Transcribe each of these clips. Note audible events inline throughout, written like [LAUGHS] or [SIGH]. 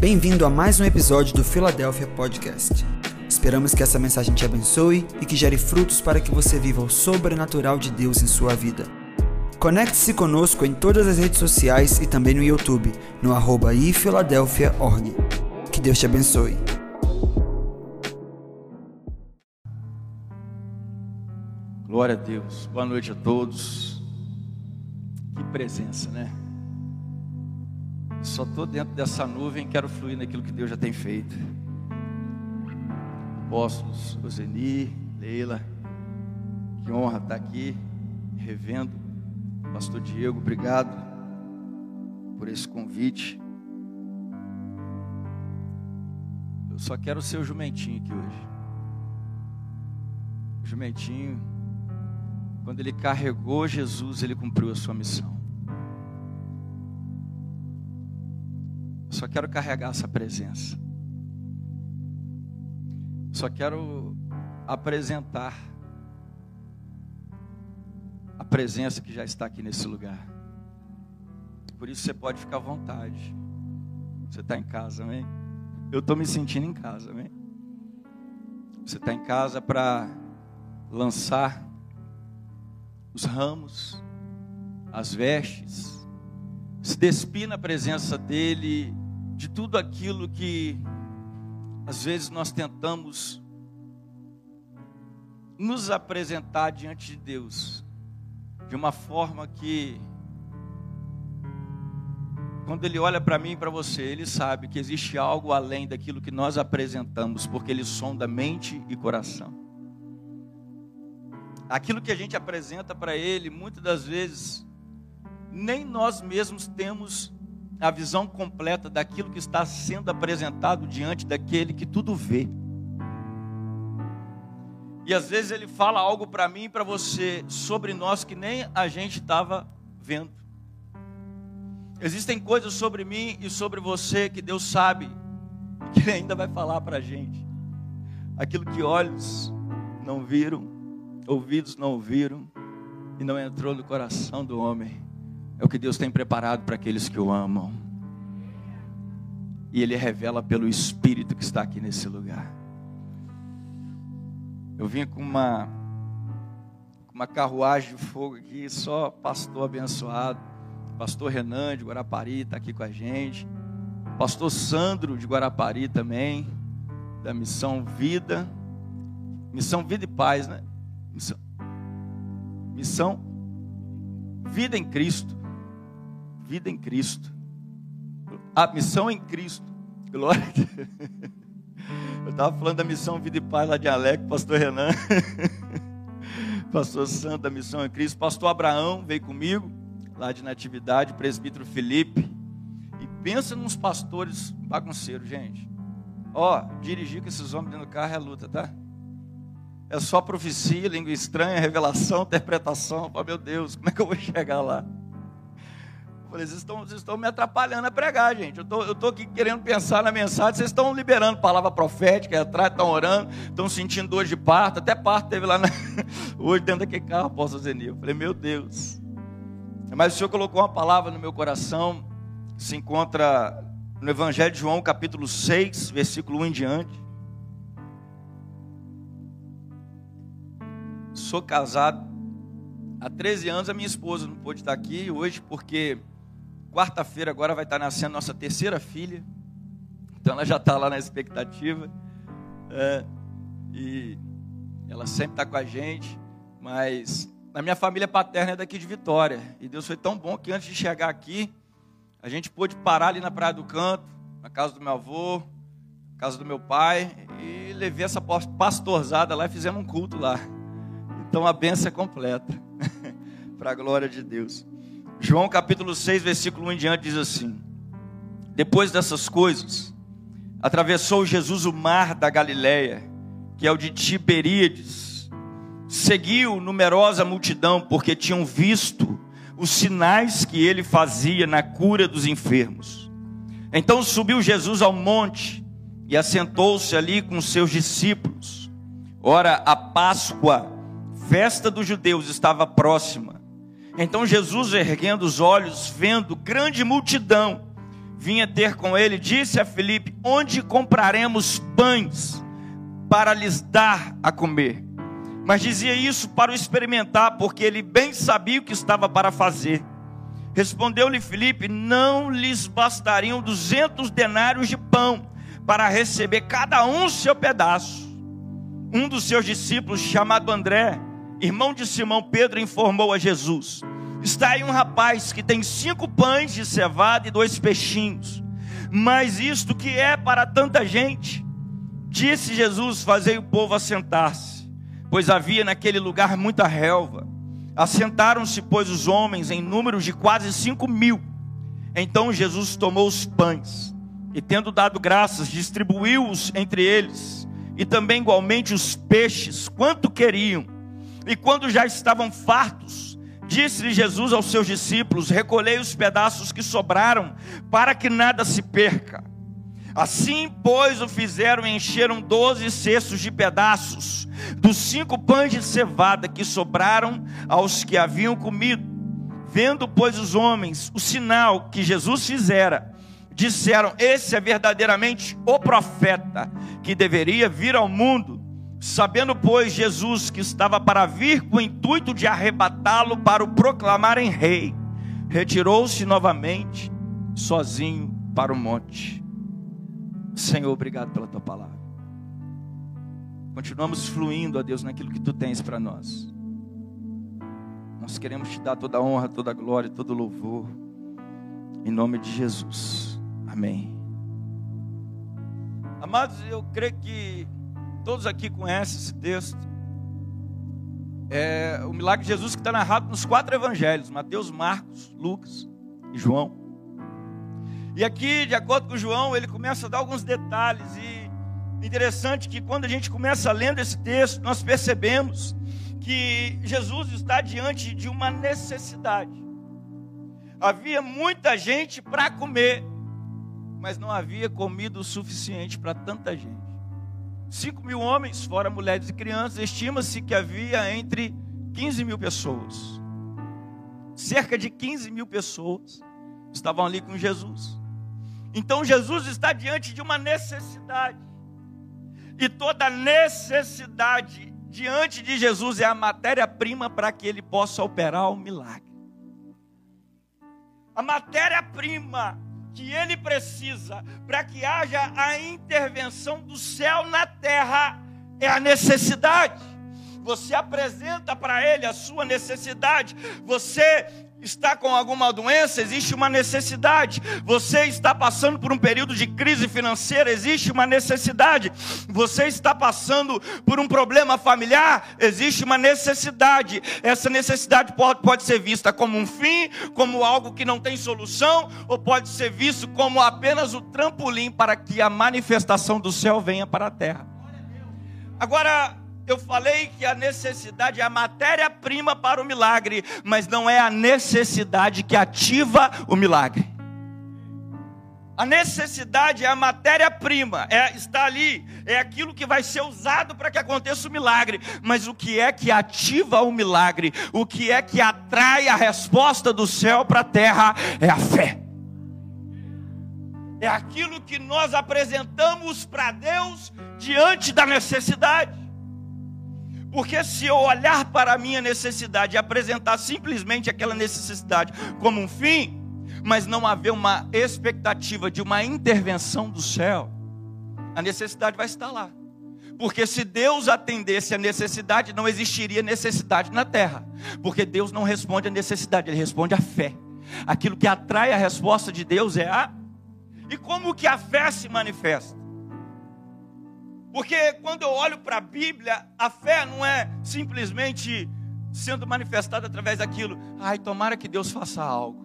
Bem-vindo a mais um episódio do Philadelphia Podcast. Esperamos que essa mensagem te abençoe e que gere frutos para que você viva o sobrenatural de Deus em sua vida. Conecte-se conosco em todas as redes sociais e também no YouTube, no arroba ifiladelphia.org. Que Deus te abençoe. Glória a Deus. Boa noite a todos. Que presença, né? Só estou dentro dessa nuvem, quero fluir naquilo que Deus já tem feito. Apóstolos, Oseni, Leila, que honra estar aqui, revendo. Pastor Diego, obrigado por esse convite. Eu só quero ser o jumentinho aqui hoje. O jumentinho, quando ele carregou Jesus, ele cumpriu a sua missão. Só quero carregar essa presença. Só quero apresentar a presença que já está aqui nesse lugar. Por isso você pode ficar à vontade. Você está em casa, amém? Eu estou me sentindo em casa, amém? Você está em casa para lançar os ramos, as vestes, se despir na presença dEle de tudo aquilo que às vezes nós tentamos nos apresentar diante de Deus de uma forma que quando ele olha para mim e para você, ele sabe que existe algo além daquilo que nós apresentamos, porque ele sonda mente e coração. Aquilo que a gente apresenta para ele, muitas das vezes, nem nós mesmos temos a visão completa daquilo que está sendo apresentado diante daquele que tudo vê. E às vezes ele fala algo para mim e para você sobre nós que nem a gente estava vendo. Existem coisas sobre mim e sobre você que Deus sabe que Ele ainda vai falar para a gente. Aquilo que olhos não viram, ouvidos não ouviram e não entrou no coração do homem é o que Deus tem preparado para aqueles que o amam. E Ele revela pelo Espírito que está aqui nesse lugar. Eu vim com uma, uma carruagem de fogo aqui, só pastor abençoado. Pastor Renan de Guarapari está aqui com a gente. Pastor Sandro de Guarapari também, da Missão Vida. Missão Vida e Paz, né? Missão, missão Vida em Cristo vida em Cristo. A missão em Cristo. Glória a Deus. Eu estava falando da missão Vida e Paz lá de Alec, pastor Renan. [LAUGHS] Pastor Santo da Missão em Cristo. Pastor Abraão veio comigo, lá de Natividade, presbítero Felipe. E pensa nos pastores bagunceiros, gente. Ó, dirigir com esses homens dentro do carro é luta, tá? É só profecia, língua estranha, revelação, interpretação. Oh, meu Deus, como é que eu vou chegar lá? Falei, vocês estão, vocês estão me atrapalhando a pregar, gente. Eu tô, estou aqui querendo pensar na mensagem, vocês estão liberando palavra profética, atrás estão orando, estão sentindo dor de parto, até parto teve lá na... [LAUGHS] hoje dentro daquele carro, apóstolo Zenil. Falei, meu Deus. Mas o Senhor colocou uma palavra no meu coração, se encontra no Evangelho de João, capítulo 6, versículo 1 em diante. Sou casado há 13 anos, a minha esposa não pôde estar aqui hoje porque Quarta-feira agora vai estar nascendo nossa terceira filha. Então ela já está lá na expectativa. É, e ela sempre está com a gente. Mas a minha família paterna é daqui de Vitória. E Deus foi tão bom que antes de chegar aqui, a gente pôde parar ali na Praia do Canto, na casa do meu avô, na casa do meu pai. E levei essa pastorzada lá e fizemos um culto lá. Então a benção é completa. [LAUGHS] Para a glória de Deus. João capítulo 6, versículo 1 em diante diz assim: Depois dessas coisas, atravessou Jesus o mar da Galileia, que é o de Tiberíades. Seguiu numerosa multidão, porque tinham visto os sinais que ele fazia na cura dos enfermos. Então subiu Jesus ao monte e assentou-se ali com seus discípulos. Ora, a Páscoa, festa dos judeus, estava próxima. Então Jesus, erguendo os olhos, vendo grande multidão, vinha ter com ele, disse a Filipe: Onde compraremos pães para lhes dar a comer? Mas dizia isso para o experimentar, porque ele bem sabia o que estava para fazer. Respondeu-lhe Filipe: Não lhes bastariam duzentos denários de pão para receber cada um seu pedaço. Um dos seus discípulos, chamado André, irmão de Simão Pedro, informou a Jesus: Está aí um rapaz que tem cinco pães de cevada e dois peixinhos. Mas isto que é para tanta gente? Disse Jesus: Fazei o povo assentar-se, pois havia naquele lugar muita relva. Assentaram-se, pois, os homens em números de quase cinco mil. Então Jesus tomou os pães e, tendo dado graças, distribuiu-os entre eles, e também igualmente os peixes, quanto queriam. E quando já estavam fartos, disse-lhe Jesus aos seus discípulos: Recolhei os pedaços que sobraram, para que nada se perca. Assim, pois, o fizeram e encheram doze cestos de pedaços dos cinco pães de cevada que sobraram aos que haviam comido. Vendo, pois, os homens o sinal que Jesus fizera, disseram: Esse é verdadeiramente o profeta que deveria vir ao mundo. Sabendo, pois, Jesus que estava para vir com o intuito de arrebatá-lo para o proclamarem rei, retirou-se novamente, sozinho, para o monte. Senhor, obrigado pela tua palavra. Continuamos fluindo, a Deus, naquilo que tu tens para nós. Nós queremos te dar toda a honra, toda a glória, todo o louvor. Em nome de Jesus. Amém. Amados, eu creio que todos aqui conhecem esse texto. É o milagre de Jesus que está narrado nos quatro evangelhos: Mateus, Marcos, Lucas e João. E aqui, de acordo com João, ele começa a dar alguns detalhes. E interessante que quando a gente começa lendo esse texto, nós percebemos que Jesus está diante de uma necessidade. Havia muita gente para comer, mas não havia comida o suficiente para tanta gente. Cinco mil homens, fora mulheres e crianças, estima-se que havia entre 15 mil pessoas. Cerca de 15 mil pessoas estavam ali com Jesus. Então Jesus está diante de uma necessidade. E toda necessidade diante de Jesus é a matéria-prima para que ele possa operar o milagre. A matéria-prima que ele precisa para que haja a intervenção do céu na terra é a necessidade. Você apresenta para ele a sua necessidade, você está com alguma doença, existe uma necessidade. Você está passando por um período de crise financeira, existe uma necessidade. Você está passando por um problema familiar, existe uma necessidade. Essa necessidade pode, pode ser vista como um fim, como algo que não tem solução, ou pode ser visto como apenas o trampolim para que a manifestação do céu venha para a terra. Agora, eu falei que a necessidade é a matéria-prima para o milagre, mas não é a necessidade que ativa o milagre. A necessidade é a matéria-prima, é, está ali, é aquilo que vai ser usado para que aconteça o milagre. Mas o que é que ativa o milagre? O que é que atrai a resposta do céu para a terra? É a fé. É aquilo que nós apresentamos para Deus diante da necessidade. Porque se eu olhar para a minha necessidade e apresentar simplesmente aquela necessidade como um fim, mas não haver uma expectativa de uma intervenção do céu, a necessidade vai estar lá. Porque se Deus atendesse a necessidade, não existiria necessidade na terra. Porque Deus não responde a necessidade, Ele responde à fé. Aquilo que atrai a resposta de Deus é a. E como que a fé se manifesta? Porque quando eu olho para a Bíblia, a fé não é simplesmente sendo manifestada através daquilo. Ai, tomara que Deus faça algo.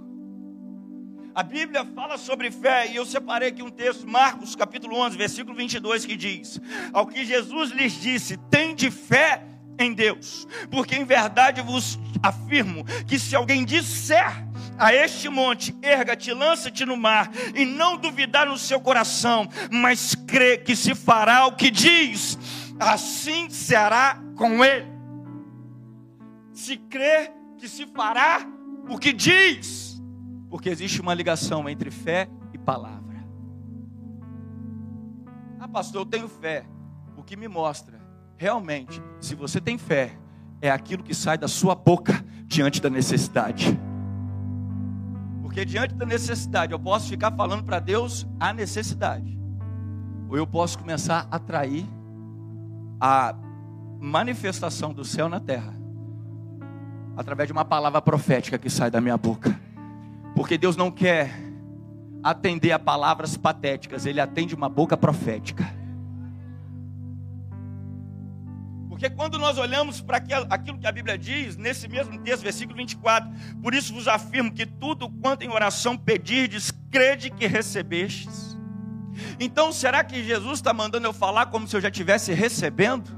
A Bíblia fala sobre fé e eu separei aqui um texto, Marcos capítulo 11, versículo 22, que diz: Ao que Jesus lhes disse, tem de fé em Deus, porque em verdade vos afirmo que se alguém disser a este monte, erga-te, lança-te no mar, e não duvidar no seu coração, mas crê que se fará o que diz, assim será com ele. Se crê que se fará o que diz, porque existe uma ligação entre fé e palavra. Ah, pastor, eu tenho fé. O que me mostra, realmente, se você tem fé, é aquilo que sai da sua boca diante da necessidade. Porque diante da necessidade, eu posso ficar falando para Deus a necessidade, ou eu posso começar a atrair a manifestação do céu na terra, através de uma palavra profética que sai da minha boca. Porque Deus não quer atender a palavras patéticas, Ele atende uma boca profética. Porque quando nós olhamos para aquilo que a Bíblia diz, nesse mesmo texto, versículo 24, por isso vos afirmo que tudo quanto em oração pedirdes, crede que recebestes. Então, será que Jesus está mandando eu falar como se eu já estivesse recebendo,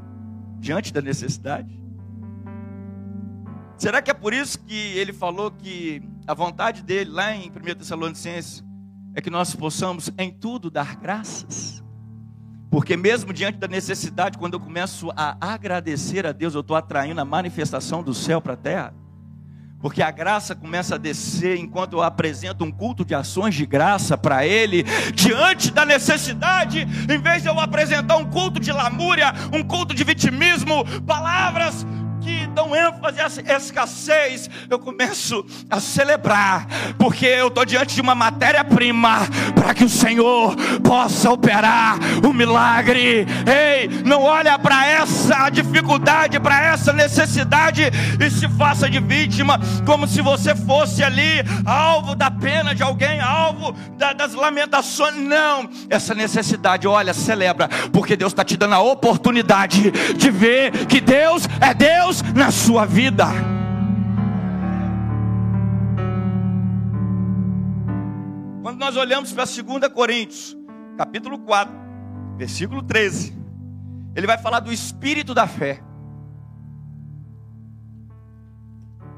diante da necessidade? Será que é por isso que ele falou que a vontade dele, lá em 1 Tessalonicenses, é que nós possamos em tudo dar graças? Porque mesmo diante da necessidade, quando eu começo a agradecer a Deus, eu estou atraindo a manifestação do céu para a terra. Porque a graça começa a descer enquanto eu apresento um culto de ações de graça para Ele, diante da necessidade, em vez de eu apresentar um culto de lamúria, um culto de vitimismo, palavras que dão ênfase à escassez, eu começo a celebrar, porque eu estou diante de uma matéria-prima para que o Senhor possa operar o milagre. Ei, não olha para essa dificuldade, para essa necessidade e se faça de vítima, como se você fosse ali alvo da pena de alguém, alvo da, das lamentações. Não, essa necessidade, olha, celebra, porque Deus está te dando a oportunidade de ver que Deus é Deus Deus na sua vida. Quando nós olhamos para 2 Coríntios, capítulo 4, versículo 13, ele vai falar do espírito da fé.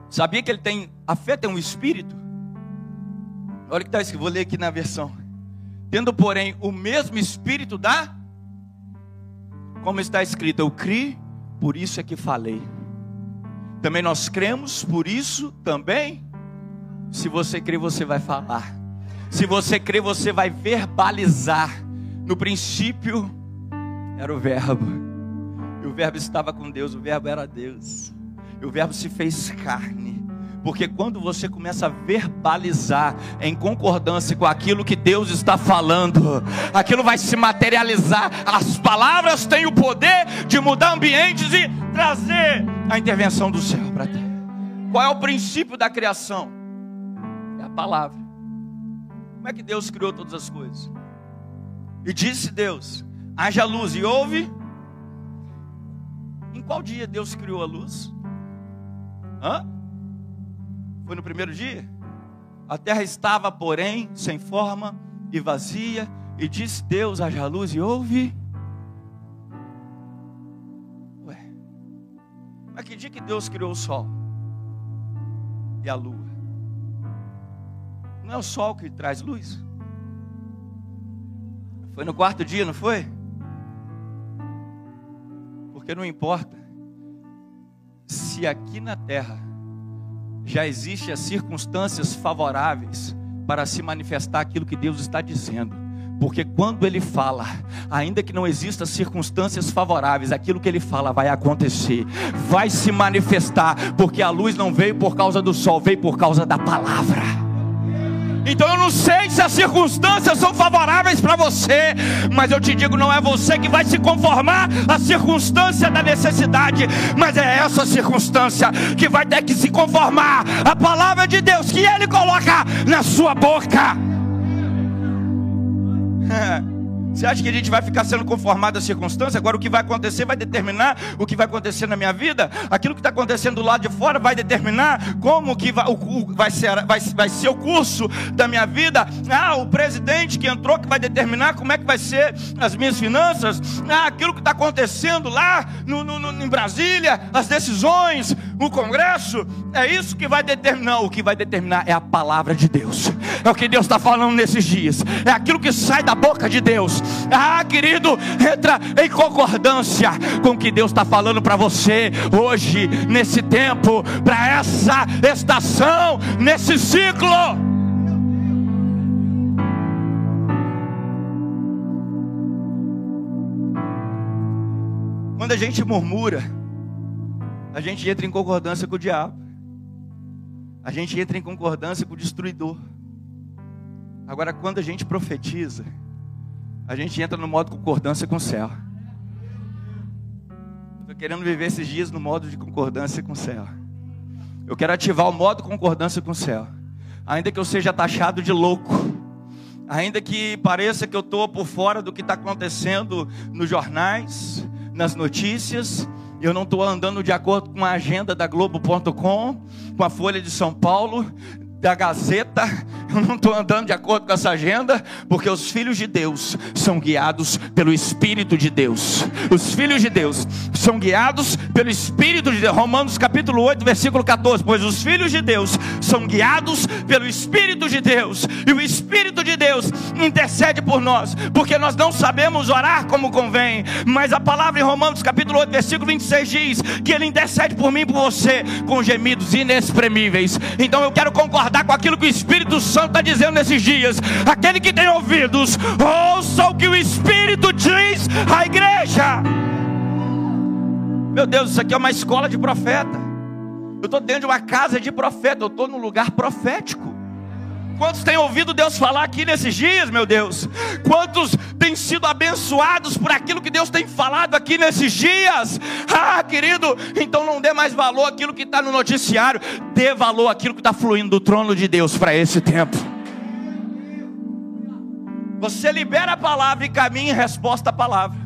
Sabia que ele tem, a fé tem um espírito? Olha o que está escrito, vou ler aqui na versão. Tendo, porém, o mesmo espírito da, como está escrito, eu criei, por isso é que falei. Também nós cremos, por isso também, se você crê, você vai falar. Se você crê, você vai verbalizar. No princípio era o Verbo, e o Verbo estava com Deus, o Verbo era Deus, e o Verbo se fez carne. Porque quando você começa a verbalizar em concordância com aquilo que Deus está falando, aquilo vai se materializar. As palavras têm o poder de mudar ambientes e trazer a intervenção do céu para a terra. Qual é o princípio da criação? É a palavra. Como é que Deus criou todas as coisas? E disse Deus: haja luz, e houve. Em qual dia Deus criou a luz? Hã? Foi no primeiro dia? A terra estava, porém, sem forma e vazia, e disse Deus: haja luz, e houve. Ué, mas que dia que Deus criou o sol e a lua? Não é o sol que traz luz? Foi no quarto dia, não foi? Porque não importa se aqui na terra já existem as circunstâncias favoráveis para se manifestar aquilo que Deus está dizendo. Porque quando ele fala, ainda que não existam circunstâncias favoráveis, aquilo que ele fala vai acontecer, vai se manifestar, porque a luz não veio por causa do sol, veio por causa da palavra. Então eu não sei se as circunstâncias são favoráveis para você, mas eu te digo, não é você que vai se conformar à circunstância da necessidade, mas é essa circunstância que vai ter que se conformar à palavra de Deus que Ele coloca na sua boca. [LAUGHS] Você acha que a gente vai ficar sendo conformado à circunstância? Agora o que vai acontecer vai determinar o que vai acontecer na minha vida. Aquilo que está acontecendo do lado de fora vai determinar como que vai, o, vai, ser, vai, vai ser o curso da minha vida. Ah, o presidente que entrou que vai determinar como é que vai ser as minhas finanças. Ah, aquilo que está acontecendo lá no, no, no, em Brasília, as decisões, o Congresso. É isso que vai determinar. O que vai determinar é a palavra de Deus. É o que Deus está falando nesses dias. É aquilo que sai da boca de Deus. Ah, querido, entra em concordância com o que Deus está falando para você hoje, nesse tempo, para essa estação, nesse ciclo. Quando a gente murmura, a gente entra em concordância com o diabo. A gente entra em concordância com o destruidor. Agora, quando a gente profetiza, a gente entra no modo concordância com o céu. Estou querendo viver esses dias no modo de concordância com o céu. Eu quero ativar o modo concordância com o céu. Ainda que eu seja taxado de louco, ainda que pareça que eu estou por fora do que está acontecendo nos jornais, nas notícias, eu não estou andando de acordo com a agenda da Globo.com, com a Folha de São Paulo, da Gazeta, eu não estou andando de acordo com essa agenda, porque os filhos de Deus são guiados pelo Espírito de Deus. Os filhos de Deus são guiados pelo Espírito de Deus. Romanos capítulo 8, versículo 14. Pois os filhos de Deus são guiados pelo Espírito de Deus, e o Espírito de Deus intercede por nós, porque nós não sabemos orar como convém, mas a palavra em Romanos capítulo 8, versículo 26 diz que ele intercede por mim e por você com gemidos inexprimíveis. Então eu quero concordar com aquilo que o Espírito Santo está dizendo nesses dias. Aquele que tem ouvidos, ouça o que o Espírito diz à igreja. Meu Deus, isso aqui é uma escola de profeta. Eu estou dentro de uma casa de profeta, eu estou num lugar profético. Quantos têm ouvido Deus falar aqui nesses dias, meu Deus? Quantos têm sido abençoados por aquilo que Deus tem falado aqui nesses dias? Ah, querido, então não dê mais valor àquilo que está no noticiário, dê valor àquilo que está fluindo do trono de Deus para esse tempo. Você libera a palavra e caminha em resposta à palavra.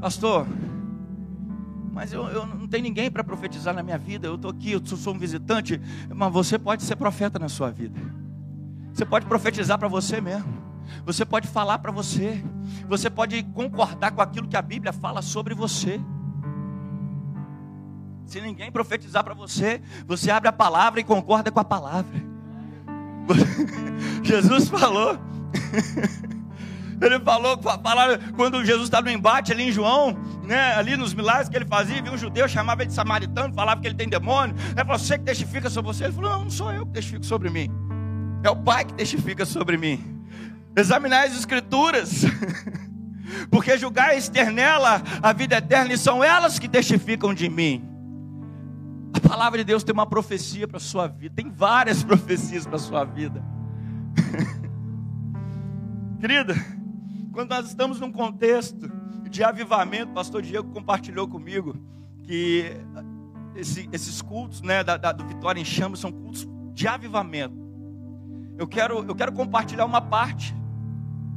Pastor, mas eu, eu tenho ninguém para profetizar na minha vida. Eu estou aqui, eu sou um visitante. Mas você pode ser profeta na sua vida. Você pode profetizar para você mesmo. Você pode falar para você. Você pode concordar com aquilo que a Bíblia fala sobre você. Se ninguém profetizar para você, você abre a palavra e concorda com a palavra. [LAUGHS] Jesus falou. [LAUGHS] Ele falou com a palavra, quando Jesus estava no embate ali em João, né, ali nos milagres que ele fazia, viu um judeu, chamava ele de samaritano, falava que ele tem demônio. É você que testifica sobre você. Ele falou: Não, não sou eu que testifico sobre mim. É o Pai que testifica sobre mim. Examinar as Escrituras. [LAUGHS] Porque julgar e externela a vida eterna, e são elas que testificam de mim. A palavra de Deus tem uma profecia para a sua vida, tem várias [LAUGHS] profecias para a sua vida. [LAUGHS] Querida, quando nós estamos num contexto de avivamento, o pastor Diego compartilhou comigo que esse, esses cultos né, da, da, do Vitória em Chamas são cultos de avivamento. Eu quero, eu quero compartilhar uma parte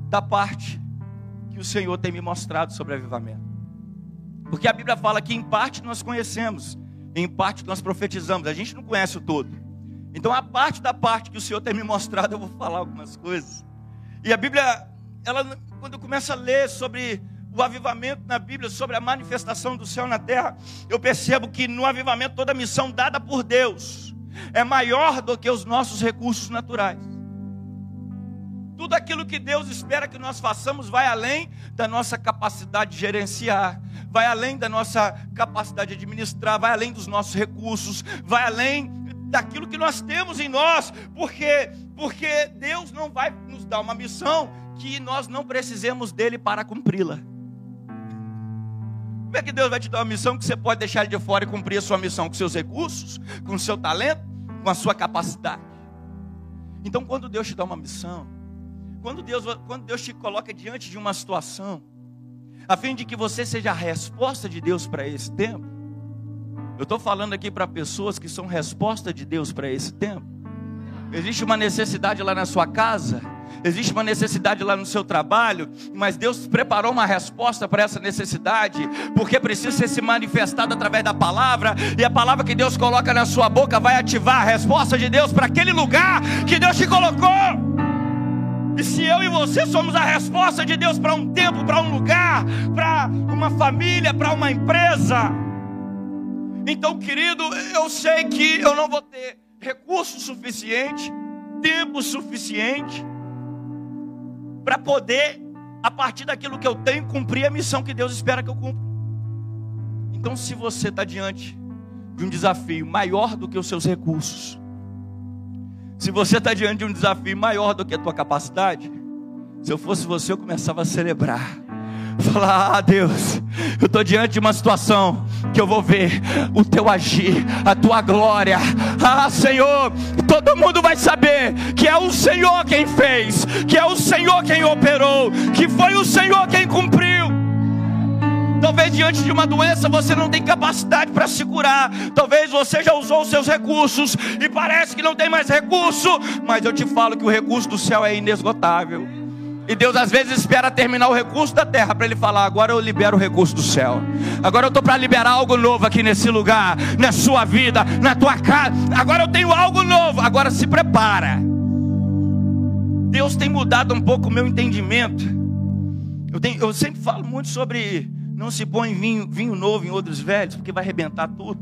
da parte que o Senhor tem me mostrado sobre avivamento. Porque a Bíblia fala que em parte nós conhecemos, em parte nós profetizamos, a gente não conhece o todo. Então a parte da parte que o Senhor tem me mostrado, eu vou falar algumas coisas. E a Bíblia ela, quando eu começo a ler sobre o avivamento na Bíblia, sobre a manifestação do céu na terra, eu percebo que no avivamento toda missão dada por Deus é maior do que os nossos recursos naturais. Tudo aquilo que Deus espera que nós façamos vai além da nossa capacidade de gerenciar, vai além da nossa capacidade de administrar, vai além dos nossos recursos, vai além daquilo que nós temos em nós, porque porque Deus não vai nos dar uma missão que nós não precisemos dele para cumpri-la. Como é que Deus vai te dar uma missão que você pode deixar ele de fora e cumprir a sua missão com seus recursos, com o seu talento, com a sua capacidade? Então, quando Deus te dá uma missão, quando Deus, quando Deus te coloca diante de uma situação, a fim de que você seja a resposta de Deus para esse tempo, eu estou falando aqui para pessoas que são resposta de Deus para esse tempo. Existe uma necessidade lá na sua casa, existe uma necessidade lá no seu trabalho, mas Deus preparou uma resposta para essa necessidade, porque precisa ser se manifestada através da palavra, e a palavra que Deus coloca na sua boca vai ativar a resposta de Deus para aquele lugar que Deus te colocou. E se eu e você somos a resposta de Deus para um tempo, para um lugar, para uma família, para uma empresa, então, querido, eu sei que eu não vou ter recurso suficiente, tempo suficiente para poder, a partir daquilo que eu tenho, cumprir a missão que Deus espera que eu cumpra. Então, se você está diante de um desafio maior do que os seus recursos, se você está diante de um desafio maior do que a tua capacidade, se eu fosse você, eu começava a celebrar, [LAUGHS] Falar, ah Deus, eu estou diante de uma situação que eu vou ver o teu agir, a tua glória. Ah, Senhor, todo mundo vai saber que é o Senhor quem fez, que é o Senhor quem operou, que foi o Senhor quem cumpriu. Talvez diante de uma doença você não tem capacidade para se curar. Talvez você já usou os seus recursos e parece que não tem mais recurso. Mas eu te falo que o recurso do céu é inesgotável. E Deus às vezes espera terminar o recurso da terra para Ele falar: agora eu libero o recurso do céu. Agora eu estou para liberar algo novo aqui nesse lugar, na sua vida, na tua casa. Agora eu tenho algo novo. Agora se prepara. Deus tem mudado um pouco o meu entendimento. Eu, tenho, eu sempre falo muito sobre não se põe vinho, vinho novo em outros velhos, porque vai arrebentar tudo.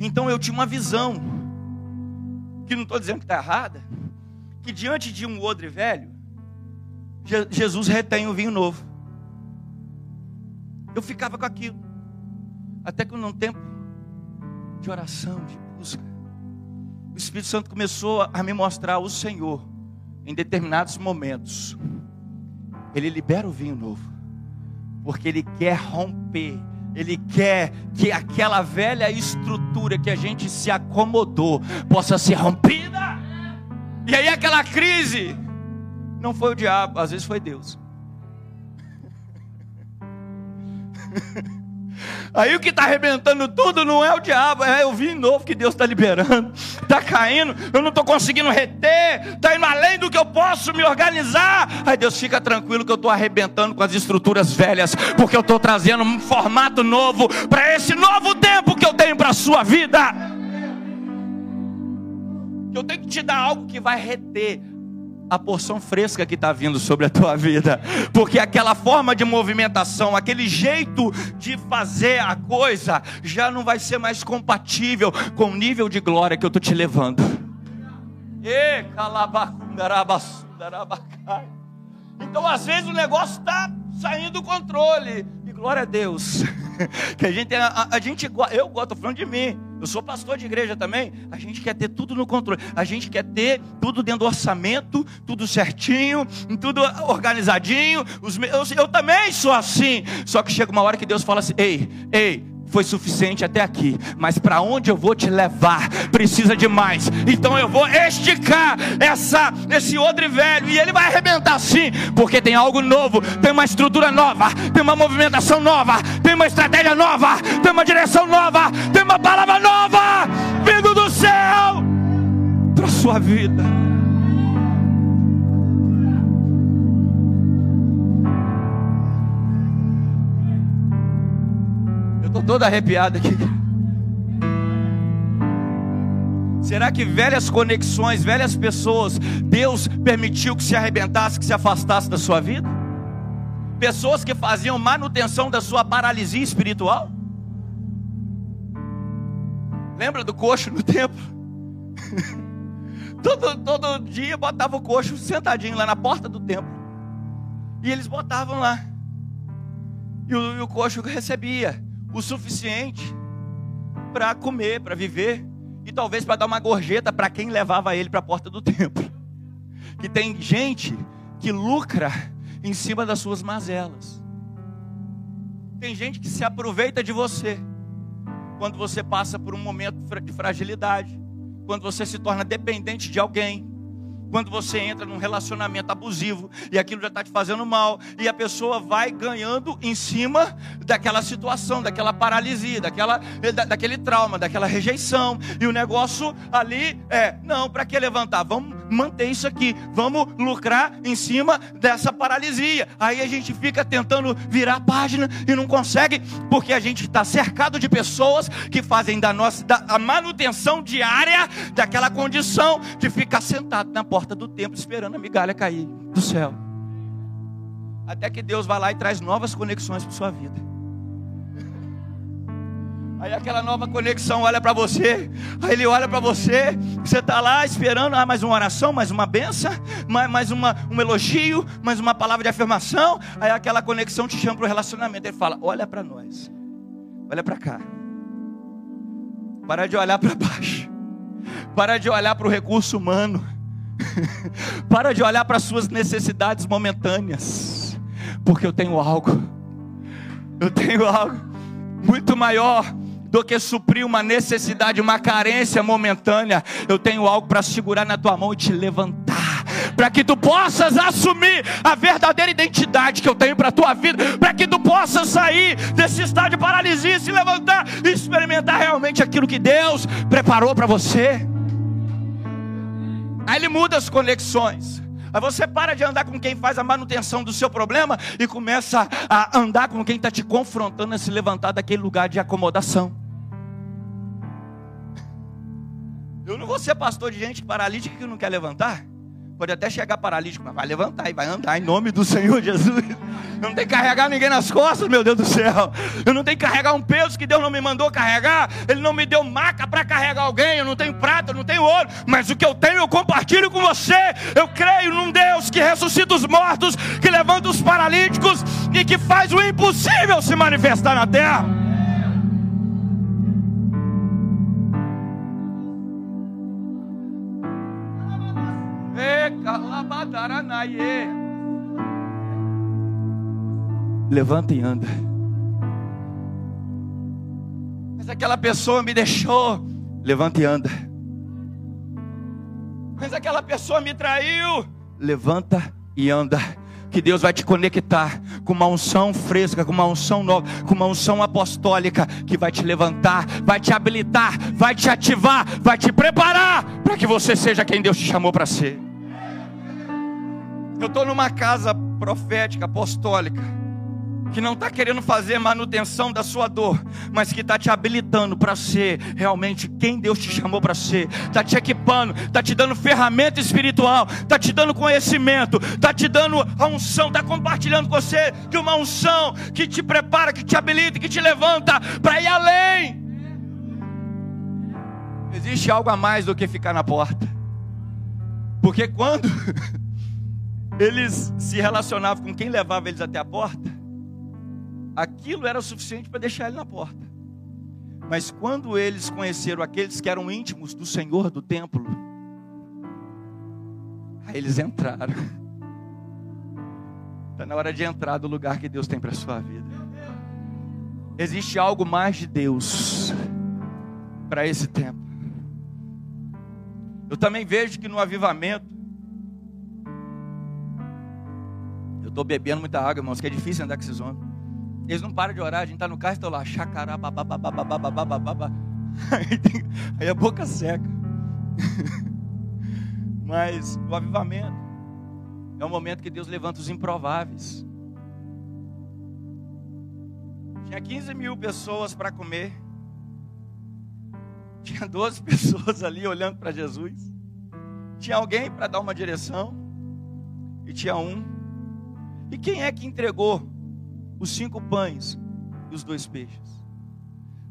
Então eu tinha uma visão, que não estou dizendo que está errada, que diante de um odre velho, Jesus retém o vinho novo. Eu ficava com aquilo. Até que num tempo de oração, de busca, o Espírito Santo começou a me mostrar o Senhor em determinados momentos. Ele libera o vinho novo, porque ele quer romper, ele quer que aquela velha estrutura que a gente se acomodou possa ser rompida. E aí aquela crise não foi o diabo, às vezes foi Deus. Aí o que está arrebentando tudo não é o diabo, é o vinho novo que Deus está liberando. Está caindo, eu não estou conseguindo reter, está indo além do que eu posso me organizar. Aí Deus fica tranquilo que eu estou arrebentando com as estruturas velhas, porque eu estou trazendo um formato novo para esse novo tempo que eu tenho para a sua vida. Eu tenho que te dar algo que vai reter a porção fresca que está vindo sobre a tua vida, porque aquela forma de movimentação, aquele jeito de fazer a coisa, já não vai ser mais compatível com o nível de glória que eu estou te levando. Então, às vezes, o negócio está saindo do controle. E glória a Deus. [LAUGHS] Que a gente, a, a gente eu gosto, falando de mim. Eu sou pastor de igreja também. A gente quer ter tudo no controle. A gente quer ter tudo dentro do orçamento, tudo certinho, tudo organizadinho. Os, eu, eu também sou assim. Só que chega uma hora que Deus fala assim: ei, ei, foi suficiente até aqui, mas para onde eu vou te levar precisa de mais. Então eu vou esticar essa esse odre velho e ele vai arrebentar sim, porque tem algo novo, tem uma estrutura nova, tem uma movimentação nova, tem uma estratégia nova, tem uma direção nova, sua vida. Estou todo arrepiado aqui. Será que velhas conexões, velhas pessoas, Deus permitiu que se arrebentasse, que se afastasse da sua vida? Pessoas que faziam manutenção da sua paralisia espiritual? Lembra do coxo no templo? [LAUGHS] todo, todo dia botava o coxo sentadinho lá na porta do templo. E eles botavam lá. E o, e o coxo recebia o suficiente para comer, para viver e talvez para dar uma gorjeta para quem levava ele para a porta do templo. Que tem gente que lucra em cima das suas mazelas. Tem gente que se aproveita de você quando você passa por um momento de fragilidade, quando você se torna dependente de alguém quando você entra num relacionamento abusivo e aquilo já está te fazendo mal, e a pessoa vai ganhando em cima daquela situação, daquela paralisia, daquela, da, daquele trauma, daquela rejeição, e o negócio ali é: não, para que levantar? Vamos manter isso aqui, vamos lucrar em cima dessa paralisia. Aí a gente fica tentando virar a página e não consegue, porque a gente está cercado de pessoas que fazem da nossa da, a manutenção diária daquela condição de ficar sentado na porta porta do templo esperando a migalha cair do céu. Até que Deus vai lá e traz novas conexões para sua vida. Aí aquela nova conexão olha para você, aí ele olha para você, você está lá esperando ah, mais uma oração, mais uma benção, mais, mais uma, um elogio, mais uma palavra de afirmação. Aí aquela conexão te chama para o relacionamento. Ele fala: Olha para nós, olha para cá, para de olhar para baixo, para de olhar para o recurso humano. [LAUGHS] Para de olhar para as suas necessidades momentâneas. porque eu tenho algo. Eu tenho algo muito maior do que suprir uma necessidade, uma carência momentânea. Eu tenho algo para segurar na tua mão e te levantar, para que tu possas assumir a verdadeira identidade que eu tenho para a tua vida, para que tu possas sair desse estado de paralisia, se levantar e experimentar realmente aquilo que Deus preparou para você. Aí ele muda as conexões. Aí você para de andar com quem faz a manutenção do seu problema e começa a andar com quem está te confrontando a se levantar daquele lugar de acomodação. Eu não vou ser pastor de gente paralítica que não quer levantar. Pode até chegar paralítico, mas vai levantar e vai andar em nome do Senhor Jesus. Eu não tenho que carregar ninguém nas costas, meu Deus do céu. Eu não tenho que carregar um peso que Deus não me mandou carregar. Ele não me deu maca para carregar alguém. Eu não tenho prata, eu não tenho ouro. Mas o que eu tenho eu compartilho com você. Eu creio num Deus que ressuscita os mortos, que levanta os paralíticos e que faz o impossível se manifestar na terra. Levanta e anda. Mas aquela pessoa me deixou. Levanta e anda. Mas aquela pessoa me traiu. Levanta e anda que Deus vai te conectar com uma unção fresca, com uma unção nova, com uma unção apostólica que vai te levantar, vai te habilitar, vai te ativar, vai te preparar para que você seja quem Deus te chamou para ser. Eu estou numa casa profética, apostólica, que não está querendo fazer manutenção da sua dor, mas que está te habilitando para ser realmente quem Deus te chamou para ser, está te equipando, está te dando ferramenta espiritual, está te dando conhecimento, está te dando a unção, está compartilhando com você de uma unção que te prepara, que te habilita, que te levanta para ir além. Existe algo a mais do que ficar na porta, porque quando [LAUGHS] eles se relacionavam com quem levava eles até a porta, aquilo era suficiente para deixar ele na porta. Mas quando eles conheceram aqueles que eram íntimos do Senhor do templo, aí eles entraram. Está na hora de entrar do lugar que Deus tem para a sua vida. Existe algo mais de Deus para esse tempo. Eu também vejo que no avivamento, estou bebendo muita água, irmãos, que é difícil andar com esses homens. Eles não param de orar, a gente está no carro e está lá, chacará, babá, Aí a boca seca. Mas o avivamento é um momento que Deus levanta os improváveis. Tinha 15 mil pessoas para comer. Tinha 12 pessoas ali olhando para Jesus. Tinha alguém para dar uma direção. E tinha um e quem é que entregou os cinco pães e os dois peixes?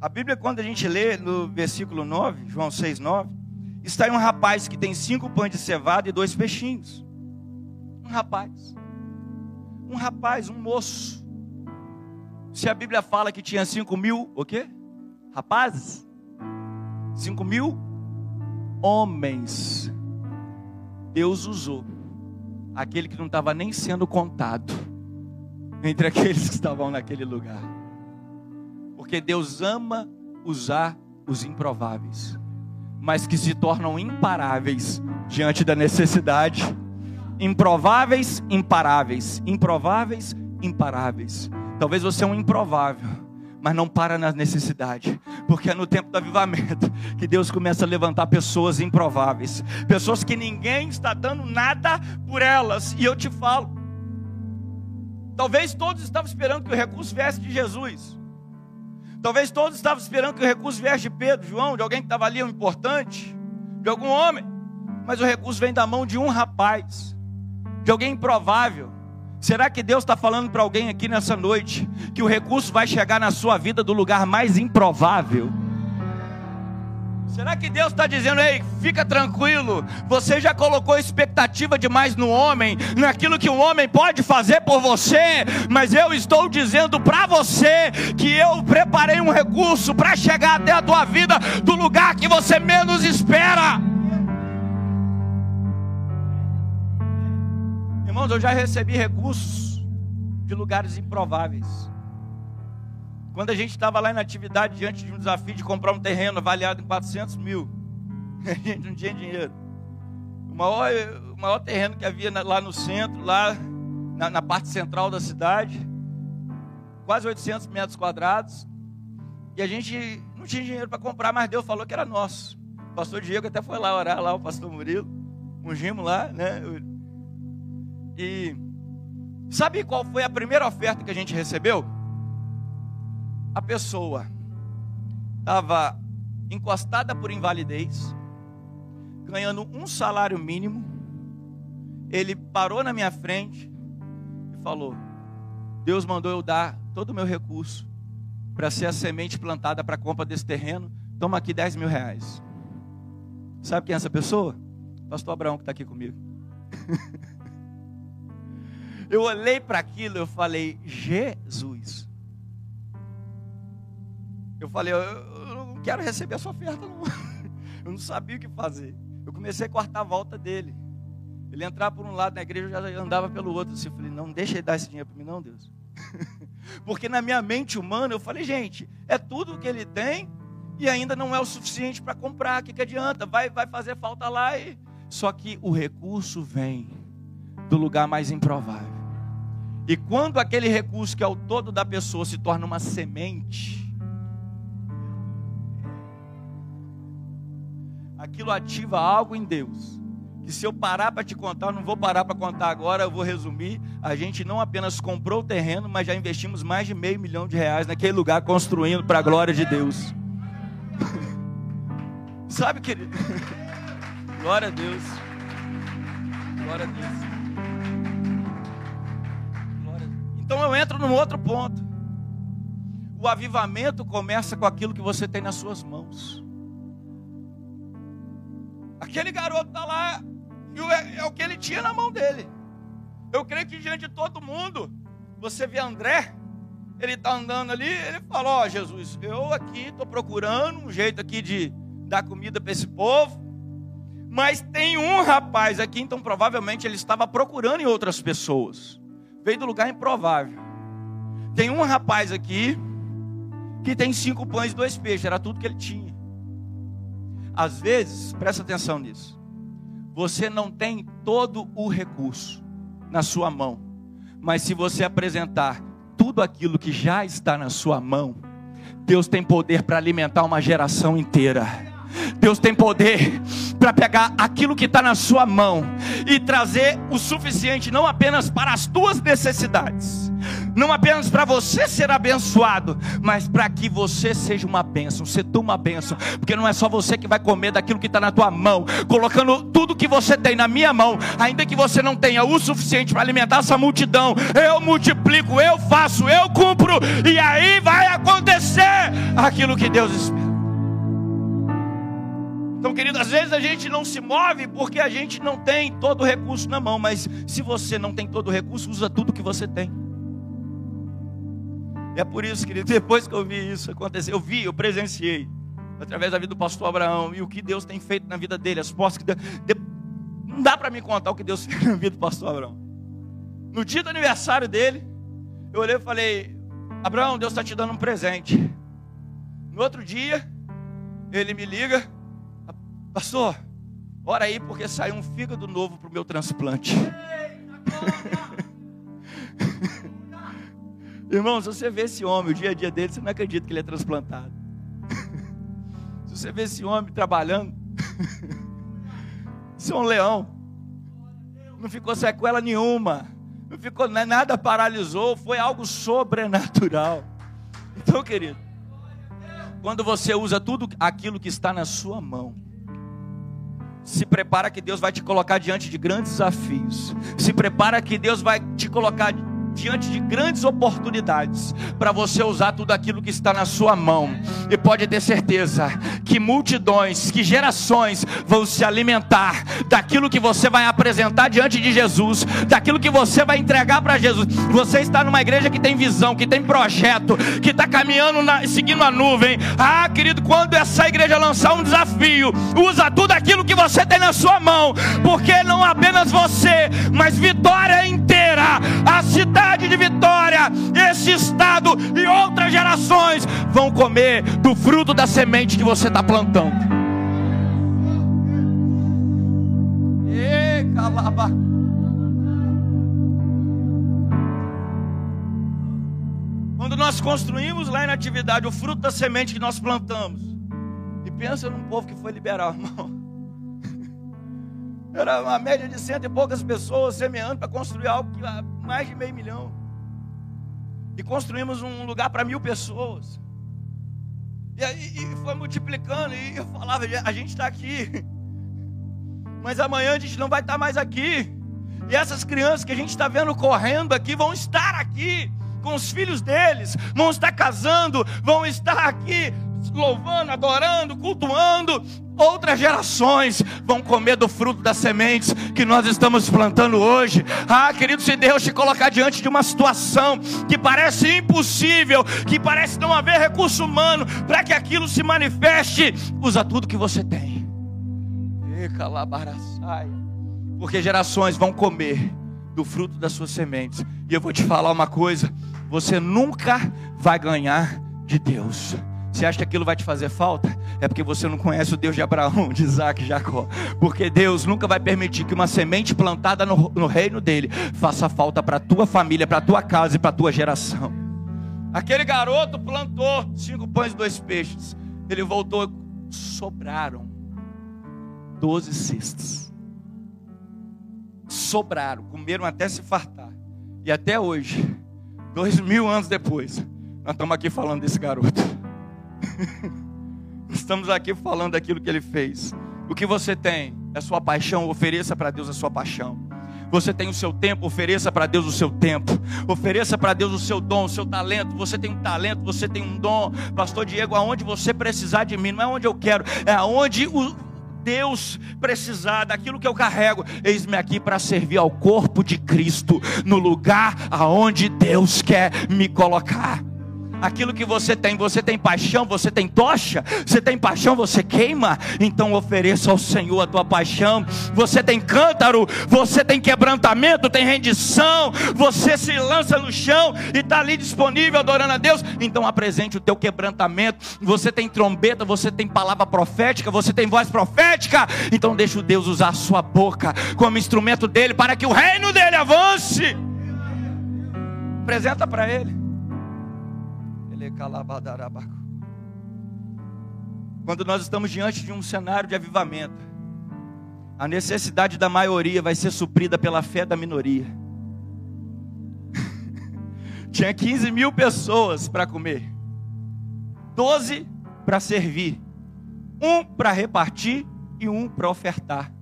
A Bíblia, quando a gente lê no versículo 9, João 6, 9, está aí um rapaz que tem cinco pães de cevada e dois peixinhos. Um rapaz. Um rapaz, um moço. Se a Bíblia fala que tinha cinco mil, o quê? Rapazes? Cinco mil homens. Deus usou aquele que não estava nem sendo contado entre [LAUGHS] aqueles que estavam naquele lugar. Porque Deus ama usar os improváveis, mas que se tornam imparáveis diante da necessidade. Improváveis, imparáveis. Improváveis, imparáveis. Talvez você é um improvável mas não para na necessidade, porque é no tempo do avivamento que Deus começa a levantar pessoas improváveis, pessoas que ninguém está dando nada por elas, e eu te falo, talvez todos estavam esperando que o recurso viesse de Jesus, talvez todos estavam esperando que o recurso viesse de Pedro, João, de alguém que estava ali, um importante, de algum homem, mas o recurso vem da mão de um rapaz, de alguém improvável, Será que Deus está falando para alguém aqui nessa noite que o recurso vai chegar na sua vida do lugar mais improvável? Será que Deus está dizendo, ei, fica tranquilo, você já colocou expectativa demais no homem, naquilo que o homem pode fazer por você, mas eu estou dizendo para você que eu preparei um recurso para chegar até a tua vida do lugar que você menos espera. Irmãos, eu já recebi recursos de lugares improváveis. Quando a gente estava lá na atividade diante de um desafio de comprar um terreno avaliado em 400 mil, [LAUGHS] a gente não tinha dinheiro. O maior, o maior terreno que havia lá no centro, lá na, na parte central da cidade, quase 800 metros quadrados. E a gente não tinha dinheiro para comprar, mas Deus falou que era nosso. O pastor Diego até foi lá orar, lá o pastor Murilo. Ungimos lá, né? E sabe qual foi a primeira oferta que a gente recebeu? A pessoa estava encostada por invalidez, ganhando um salário mínimo. Ele parou na minha frente e falou: Deus mandou eu dar todo o meu recurso para ser a semente plantada para a compra desse terreno. Toma aqui 10 mil reais. Sabe quem é essa pessoa? Pastor Abraão que está aqui comigo. [LAUGHS] eu olhei para aquilo, eu falei, Jesus. Eu falei, eu, não quero receber essa oferta, não. [LAUGHS] Eu não sabia o que fazer. Eu comecei a cortar a volta dele. Ele entrava por um lado na igreja, eu já andava pelo outro. Assim, eu falei, não deixa ele dar esse dinheiro para mim, não, Deus. [LAUGHS] Porque na minha mente humana eu falei, gente, é tudo o que ele tem e ainda não é o suficiente para comprar. O que, que adianta? Vai, vai fazer falta lá e. Só que o recurso vem do lugar mais improvável. E quando aquele recurso que é o todo da pessoa se torna uma semente, aquilo ativa algo em Deus que se eu parar para te contar, eu não vou parar para contar agora, eu vou resumir. A gente não apenas comprou o terreno, mas já investimos mais de meio milhão de reais naquele lugar, construindo para a glória de Deus. [LAUGHS] Sabe, querido? [LAUGHS] Glória a Deus. Glória a Deus. Eu entro num outro ponto. O avivamento começa com aquilo que você tem nas suas mãos. Aquele garoto está lá, e é o que ele tinha na mão dele. Eu creio que diante de todo mundo, você vê André, ele está andando ali, ele falou: Ó Jesus, eu aqui estou procurando um jeito aqui de dar comida para esse povo, mas tem um rapaz aqui, então provavelmente ele estava procurando em outras pessoas, veio do lugar improvável. Tem um rapaz aqui que tem cinco pães e dois peixes, era tudo que ele tinha. Às vezes, presta atenção nisso você não tem todo o recurso na sua mão, mas se você apresentar tudo aquilo que já está na sua mão, Deus tem poder para alimentar uma geração inteira. Deus tem poder para pegar aquilo que está na sua mão e trazer o suficiente, não apenas para as tuas necessidades, não apenas para você ser abençoado, mas para que você seja uma bênção, ser tu uma bênção, porque não é só você que vai comer daquilo que está na tua mão, colocando tudo que você tem na minha mão, ainda que você não tenha o suficiente para alimentar essa multidão, eu multiplico, eu faço, eu cumpro, e aí vai acontecer aquilo que Deus espera. Então, querido, às vezes a gente não se move porque a gente não tem todo o recurso na mão, mas se você não tem todo o recurso, usa tudo que você tem. É por isso, querido, [LAUGHS] depois que eu vi isso acontecer, eu vi, eu presenciei, através da vida do pastor Abraão, e o que Deus tem feito na vida dele, as postas que Deus, não dá para me contar o que Deus [LAUGHS] fez na vida do pastor Abraão. No dia do aniversário dele, eu olhei e falei: Abraão, Deus está te dando um presente. No outro dia, ele me liga, pastor, ora aí porque saiu um fígado novo para o meu transplante. [LAUGHS] Irmão, se você vê esse homem, o dia a dia dele, você não acredita que ele é transplantado. [LAUGHS] se você vê esse homem trabalhando, [LAUGHS] isso é um leão. Não ficou sequela nenhuma. Não ficou nada paralisou, foi algo sobrenatural. Então, querido, quando você usa tudo aquilo que está na sua mão, se prepara que Deus vai te colocar diante de grandes desafios. Se prepara que Deus vai te colocar diante de grandes oportunidades para você usar tudo aquilo que está na sua mão. E pode ter certeza que multidões, que gerações vão se alimentar daquilo que você vai apresentar diante de Jesus, daquilo que você vai entregar para Jesus. Você está numa igreja que tem visão, que tem projeto, que está caminhando, na, seguindo a nuvem. Ah, querido, quando essa igreja lançar um desafio, usa tudo aquilo que você tem na sua mão, porque não apenas você, mas vitória inteira, a cidade cidade de Vitória nesse estado e outras gerações vão comer do fruto da semente que você está plantando. E calaba. Quando nós construímos lá na atividade o fruto da semente que nós plantamos, e pensa num povo que foi liberal, [LAUGHS] irmão. Era uma média de cento e poucas pessoas semeando para construir algo que mais de meio milhão. E construímos um lugar para mil pessoas. E, e, e foi multiplicando. E eu falava, a gente está aqui. [LAUGHS] Mas amanhã a gente não vai estar tá mais aqui. E essas crianças que a gente está vendo correndo aqui vão estar aqui com os filhos deles, vão estar casando, vão estar aqui louvando, adorando, cultuando. Outras gerações vão comer do fruto das sementes que nós estamos plantando hoje. Ah, querido, se Deus te colocar diante de uma situação que parece impossível, que parece não haver recurso humano para que aquilo se manifeste, usa tudo que você tem. Porque gerações vão comer do fruto das suas sementes. E eu vou te falar uma coisa: você nunca vai ganhar de Deus. Você acha que aquilo vai te fazer falta? É porque você não conhece o Deus de Abraão, de Isaac e Jacó. Porque Deus nunca vai permitir que uma semente plantada no, no reino dele faça falta para a tua família, para a tua casa e para a tua geração. Aquele garoto plantou cinco pães e dois peixes. Ele voltou, sobraram doze cestas. Sobraram, comeram até se fartar. E até hoje, dois mil anos depois, nós estamos aqui falando desse garoto. [LAUGHS] Estamos aqui falando daquilo que ele fez. O que você tem é sua paixão, ofereça para Deus a sua paixão. Você tem o seu tempo, ofereça para Deus o seu tempo. Ofereça para Deus o seu dom, o seu talento. Você tem um talento, você tem um dom. Pastor Diego, aonde você precisar de mim, não é onde eu quero, é aonde o Deus precisar daquilo que eu carrego. Eis-me aqui para servir ao corpo de Cristo, no lugar aonde Deus quer me colocar aquilo que você tem. Você tem paixão, você tem tocha, você tem paixão, você queima. Então ofereça ao Senhor a tua paixão. Você tem cântaro, você tem quebrantamento, tem rendição. Você se lança no chão e está ali disponível adorando a Deus. Então apresente o teu quebrantamento. Você tem trombeta, você tem palavra profética, você tem voz profética. Então deixa o Deus usar a sua boca como instrumento dele para que o reino dele avance. Apresenta para ele. Quando nós estamos diante de um cenário de avivamento, a necessidade da maioria vai ser suprida pela fé da minoria. [LAUGHS] Tinha 15 mil pessoas para comer, 12 para servir, um para repartir e um para ofertar.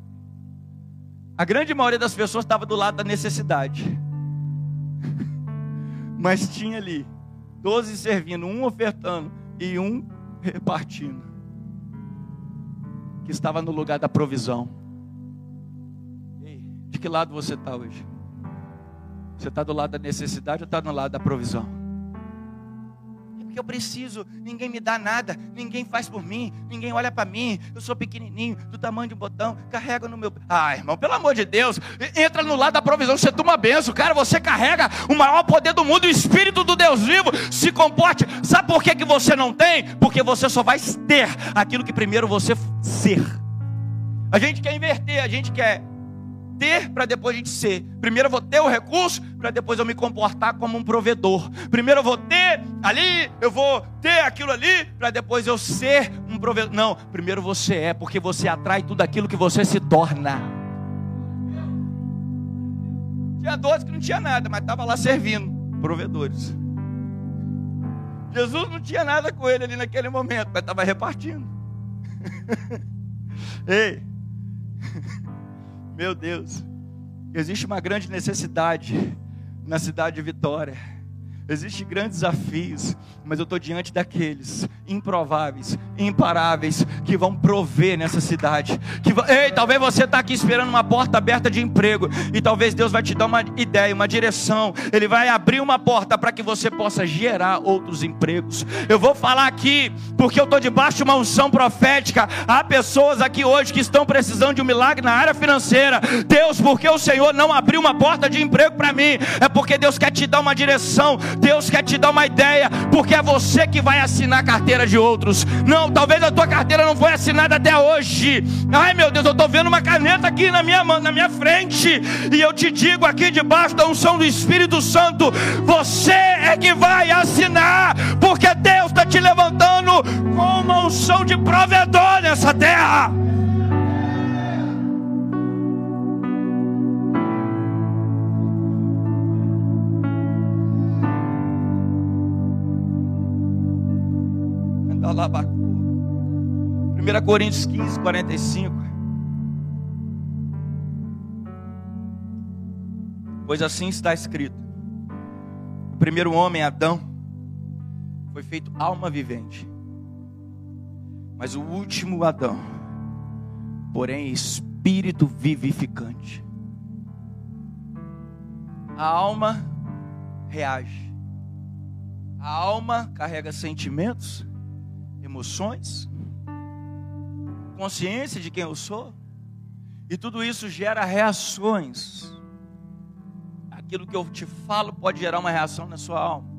A grande maioria das pessoas estava do lado da necessidade, [LAUGHS] mas tinha ali doze servindo, um ofertando e um repartindo. Que estava no lugar da provisão. De que lado você está hoje? Você está do lado da necessidade ou está do lado da provisão? Porque eu preciso, ninguém me dá nada, ninguém faz por mim, ninguém olha para mim, eu sou pequenininho, do tamanho de um botão, carrega no meu. Ah, irmão, pelo amor de Deus, entra no lado da provisão, você toma benção, cara, você carrega o maior poder do mundo, o Espírito do Deus vivo, se comporte. Sabe por que, que você não tem? Porque você só vai ter aquilo que primeiro você ser. A gente quer inverter, a gente quer ter para depois a gente ser. Primeiro eu vou ter o recurso para depois eu me comportar como um provedor. Primeiro eu vou ter ali, eu vou ter aquilo ali para depois eu ser um provedor. Não, primeiro você é, porque você atrai tudo aquilo que você se torna. Tinha 12 que não tinha nada, mas estava lá servindo provedores. Jesus não tinha nada com ele ali naquele momento, mas estava repartindo. [LAUGHS] Ei, [LAUGHS] meu Deus, existe uma grande necessidade na cidade de Vitória. Existem grandes desafios, mas eu estou diante daqueles improváveis, imparáveis, que vão prover nessa cidade. Que Ei, talvez você está aqui esperando uma porta aberta de emprego, e talvez Deus vai te dar uma ideia, uma direção. Ele vai abrir uma porta para que você possa gerar outros empregos. Eu vou falar aqui, porque eu estou debaixo de uma unção profética. Há pessoas aqui hoje que estão precisando de um milagre na área financeira. Deus, porque o Senhor não abriu uma porta de emprego para mim, é porque Deus quer te dar uma direção, Deus quer te dar uma ideia, porque é você que vai assinar a carteira de outros. Não, talvez a tua carteira não foi assinada até hoje. Ai meu Deus, eu estou vendo uma caneta aqui na minha mão, na minha frente, e eu te digo aqui debaixo da unção do Espírito Santo, você é que vai assinar, porque Deus está te levantando com uma unção de provedor nessa terra. Alabacu. 1 Coríntios 15, 45. Pois assim está escrito: o primeiro homem, Adão, foi feito alma vivente, mas o último Adão, porém, espírito vivificante. A alma reage, a alma carrega sentimentos, emoções, consciência de quem eu sou, e tudo isso gera reações. Aquilo que eu te falo pode gerar uma reação na sua alma.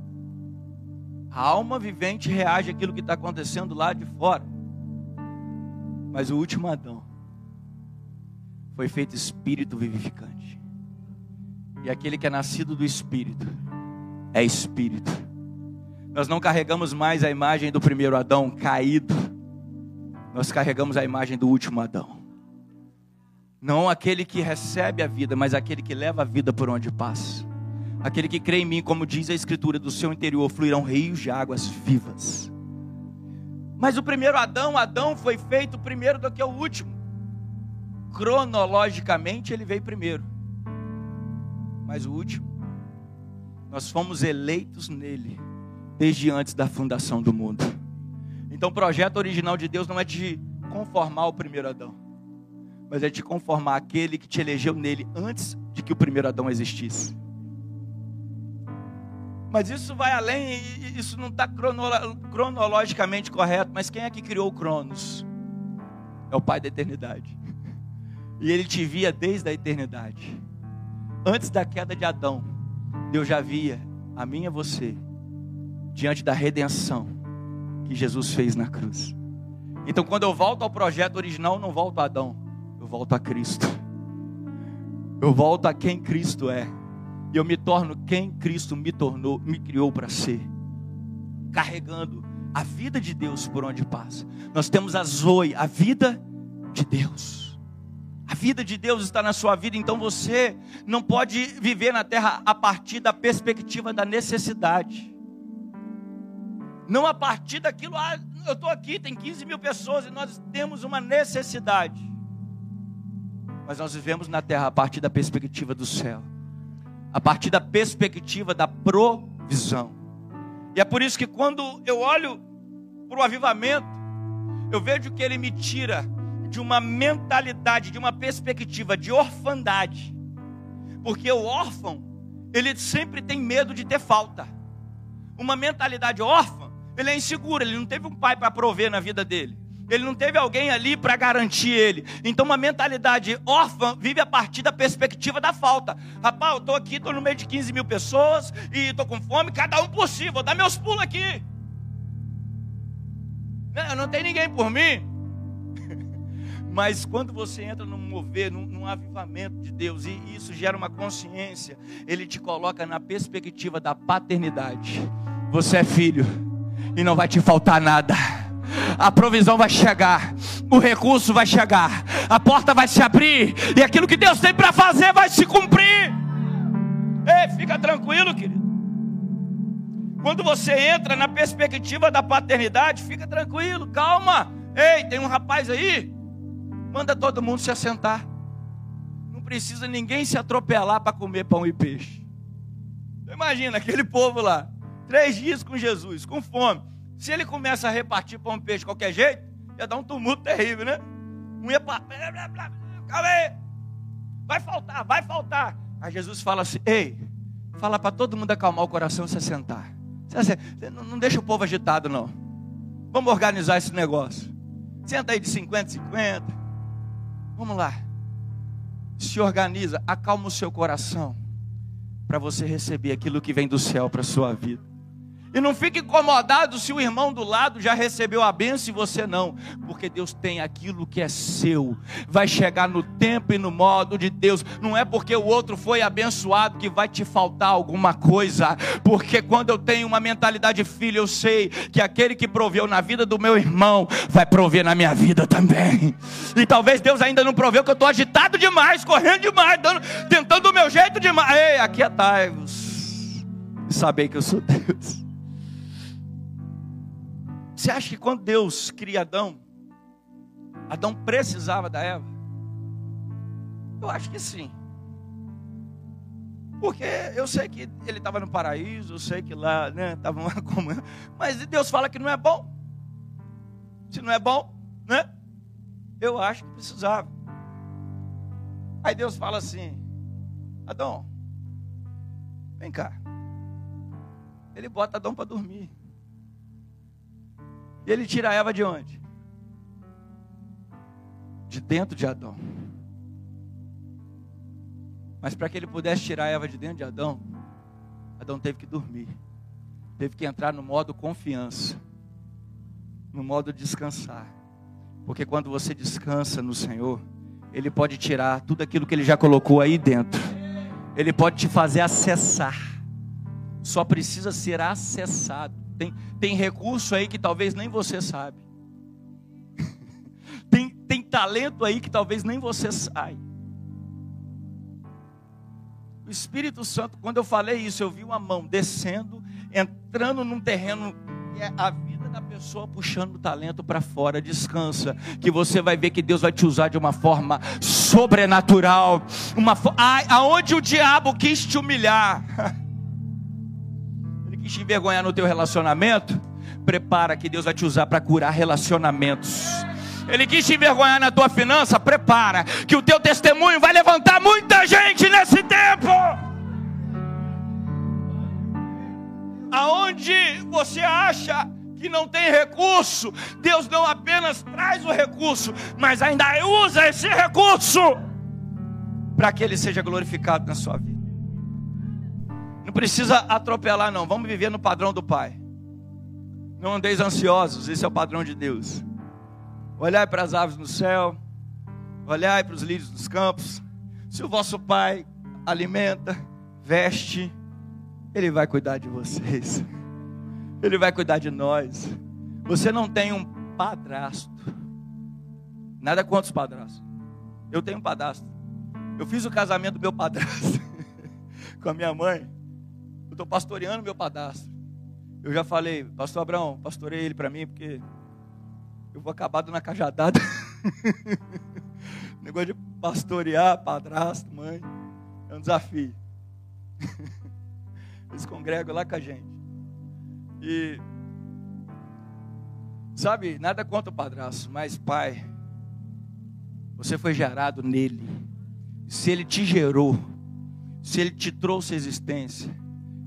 A alma vivente reage àquilo que está acontecendo lá de fora. Mas o último Adão foi feito espírito vivificante. E aquele que é nascido do espírito é espírito. Nós não carregamos mais a imagem do primeiro Adão caído, nós carregamos a imagem do último Adão. Não aquele que recebe a vida, mas aquele que leva a vida por onde passa. Aquele que crê em mim, como diz a Escritura, do seu interior fluirão rios de águas vivas. Mas o primeiro Adão, Adão foi feito primeiro do que o último. Cronologicamente ele veio primeiro. Mas o último, nós fomos eleitos nele desde antes da fundação do mundo. Então o projeto original de Deus não é de conformar o primeiro Adão, mas é de conformar aquele que te elegeu nele antes de que o primeiro Adão existisse. Mas isso vai além, isso não está cronologicamente correto. Mas quem é que criou o Cronos? É o Pai da eternidade. E ele te via desde a eternidade. Antes da queda de Adão, Deus já via a mim e a você diante da redenção que Jesus fez na cruz. Então, quando eu volto ao projeto original, não volto a Adão, eu volto a Cristo. Eu volto a quem Cristo é. E eu me torno quem Cristo me tornou, me criou para ser. Carregando a vida de Deus por onde passa. Nós temos a Zoe, a vida de Deus. A vida de Deus está na sua vida, então você não pode viver na terra a partir da perspectiva da necessidade não a partir daquilo, ah, eu estou aqui, tem 15 mil pessoas e nós temos uma necessidade. Mas nós vivemos na terra a partir da perspectiva do céu, a partir da perspectiva da provisão. E é por isso que quando eu olho para o avivamento, eu vejo que ele me tira de uma mentalidade, de uma perspectiva de orfandade. Porque o órfão, ele sempre tem medo de ter falta. Uma mentalidade órfã ele é inseguro, ele não teve um pai para prover na vida dele. Ele não teve alguém ali para garantir ele. Então, uma mentalidade órfã vive a partir da perspectiva da falta. Rapaz, eu estou aqui, estou no meio de 15 mil pessoas e estou com fome, cada um por si, vou dar meus pulos aqui. Não, não tem ninguém por mim. [LAUGHS] Mas quando você entra num mover, num, num, avivamento de Deus, e isso gera uma consciência, Ele te coloca na perspectiva da paternidade. Você é filho e não vai te faltar nada. A provisão vai chegar, o recurso vai chegar, a porta vai se abrir e aquilo que Deus tem para fazer vai se cumprir. Ei, fica tranquilo, querido. Quando você entra na perspectiva da paternidade, fica tranquilo, calma. Ei, tem um rapaz aí, manda todo mundo se assentar. Não precisa ninguém se atropelar para comer pão e peixe. Imagina aquele povo lá. Três dias com Jesus, com fome. Se ele começa a repartir pão e peixe de qualquer jeito, ia dar um tumulto terrível, né? Um ia para. Calma aí. Vai faltar, vai faltar. Aí Jesus fala assim: Ei, fala para todo mundo acalmar o coração e se sentar. Não deixa o povo agitado, não. Vamos organizar esse negócio. Senta aí de 50, 50. Vamos lá. Se organiza, acalma o seu coração para você receber aquilo que vem do céu para a sua vida. E não fique incomodado se o irmão do lado já recebeu a bênção e você não, porque Deus tem aquilo que é seu, vai chegar no tempo e no modo de Deus. Não é porque o outro foi abençoado que vai te faltar alguma coisa, porque quando eu tenho uma mentalidade filho, eu sei que aquele que proveu na vida do meu irmão vai prover na minha vida também. E talvez Deus ainda não proveu, que eu estou agitado demais, correndo demais, dando, tentando o meu jeito demais. Ei, aquietai-vos e sabei que eu sou Deus. Você acha que quando Deus cria Adão, Adão precisava da Eva? Eu acho que sim. Porque eu sei que ele estava no paraíso, eu sei que lá estava né, uma [LAUGHS] comunhão. Mas Deus fala que não é bom. Se não é bom, né? Eu acho que precisava. Aí Deus fala assim: Adão, vem cá. Ele bota Adão para dormir. E ele tira Eva de onde? De dentro de Adão. Mas para que ele pudesse tirar Eva de dentro de Adão, Adão teve que dormir. Teve que entrar no modo confiança. No modo descansar. Porque quando você descansa no Senhor, Ele pode tirar tudo aquilo que Ele já colocou aí dentro. Ele pode te fazer acessar. Só precisa ser acessado. Tem, tem recurso aí que talvez nem você sabe. [LAUGHS] tem, tem talento aí que talvez nem você sai. O Espírito Santo, quando eu falei isso, eu vi uma mão descendo, entrando num terreno, e é a vida da pessoa puxando o talento para fora. Descansa, que você vai ver que Deus vai te usar de uma forma sobrenatural, uma aonde o diabo quis te humilhar. [LAUGHS] te envergonhar no teu relacionamento, prepara que Deus vai te usar para curar relacionamentos. Ele quis te envergonhar na tua finança, prepara que o teu testemunho vai levantar muita gente nesse tempo. Aonde você acha que não tem recurso, Deus não apenas traz o recurso, mas ainda usa esse recurso para que ele seja glorificado na sua vida. Não precisa atropelar, não. Vamos viver no padrão do Pai. Não andeis ansiosos, esse é o padrão de Deus. Olhai para as aves no céu, olhai para os lírios dos campos. Se o vosso Pai alimenta, veste, Ele vai cuidar de vocês. Ele vai cuidar de nós. Você não tem um padrasto. Nada contra os padrastos. Eu tenho um padrasto. Eu fiz o casamento do meu padrasto [LAUGHS] com a minha mãe estou pastoreando meu padastro. Eu já falei, pastor Abraão, pastorei ele para mim, porque eu vou acabar uma cajadada. [LAUGHS] Negócio de pastorear, padrasto, mãe, é um desafio. [LAUGHS] Eles congregam lá com a gente. E, sabe, nada contra o padrasto, mas pai, você foi gerado nele. Se ele te gerou, se ele te trouxe existência,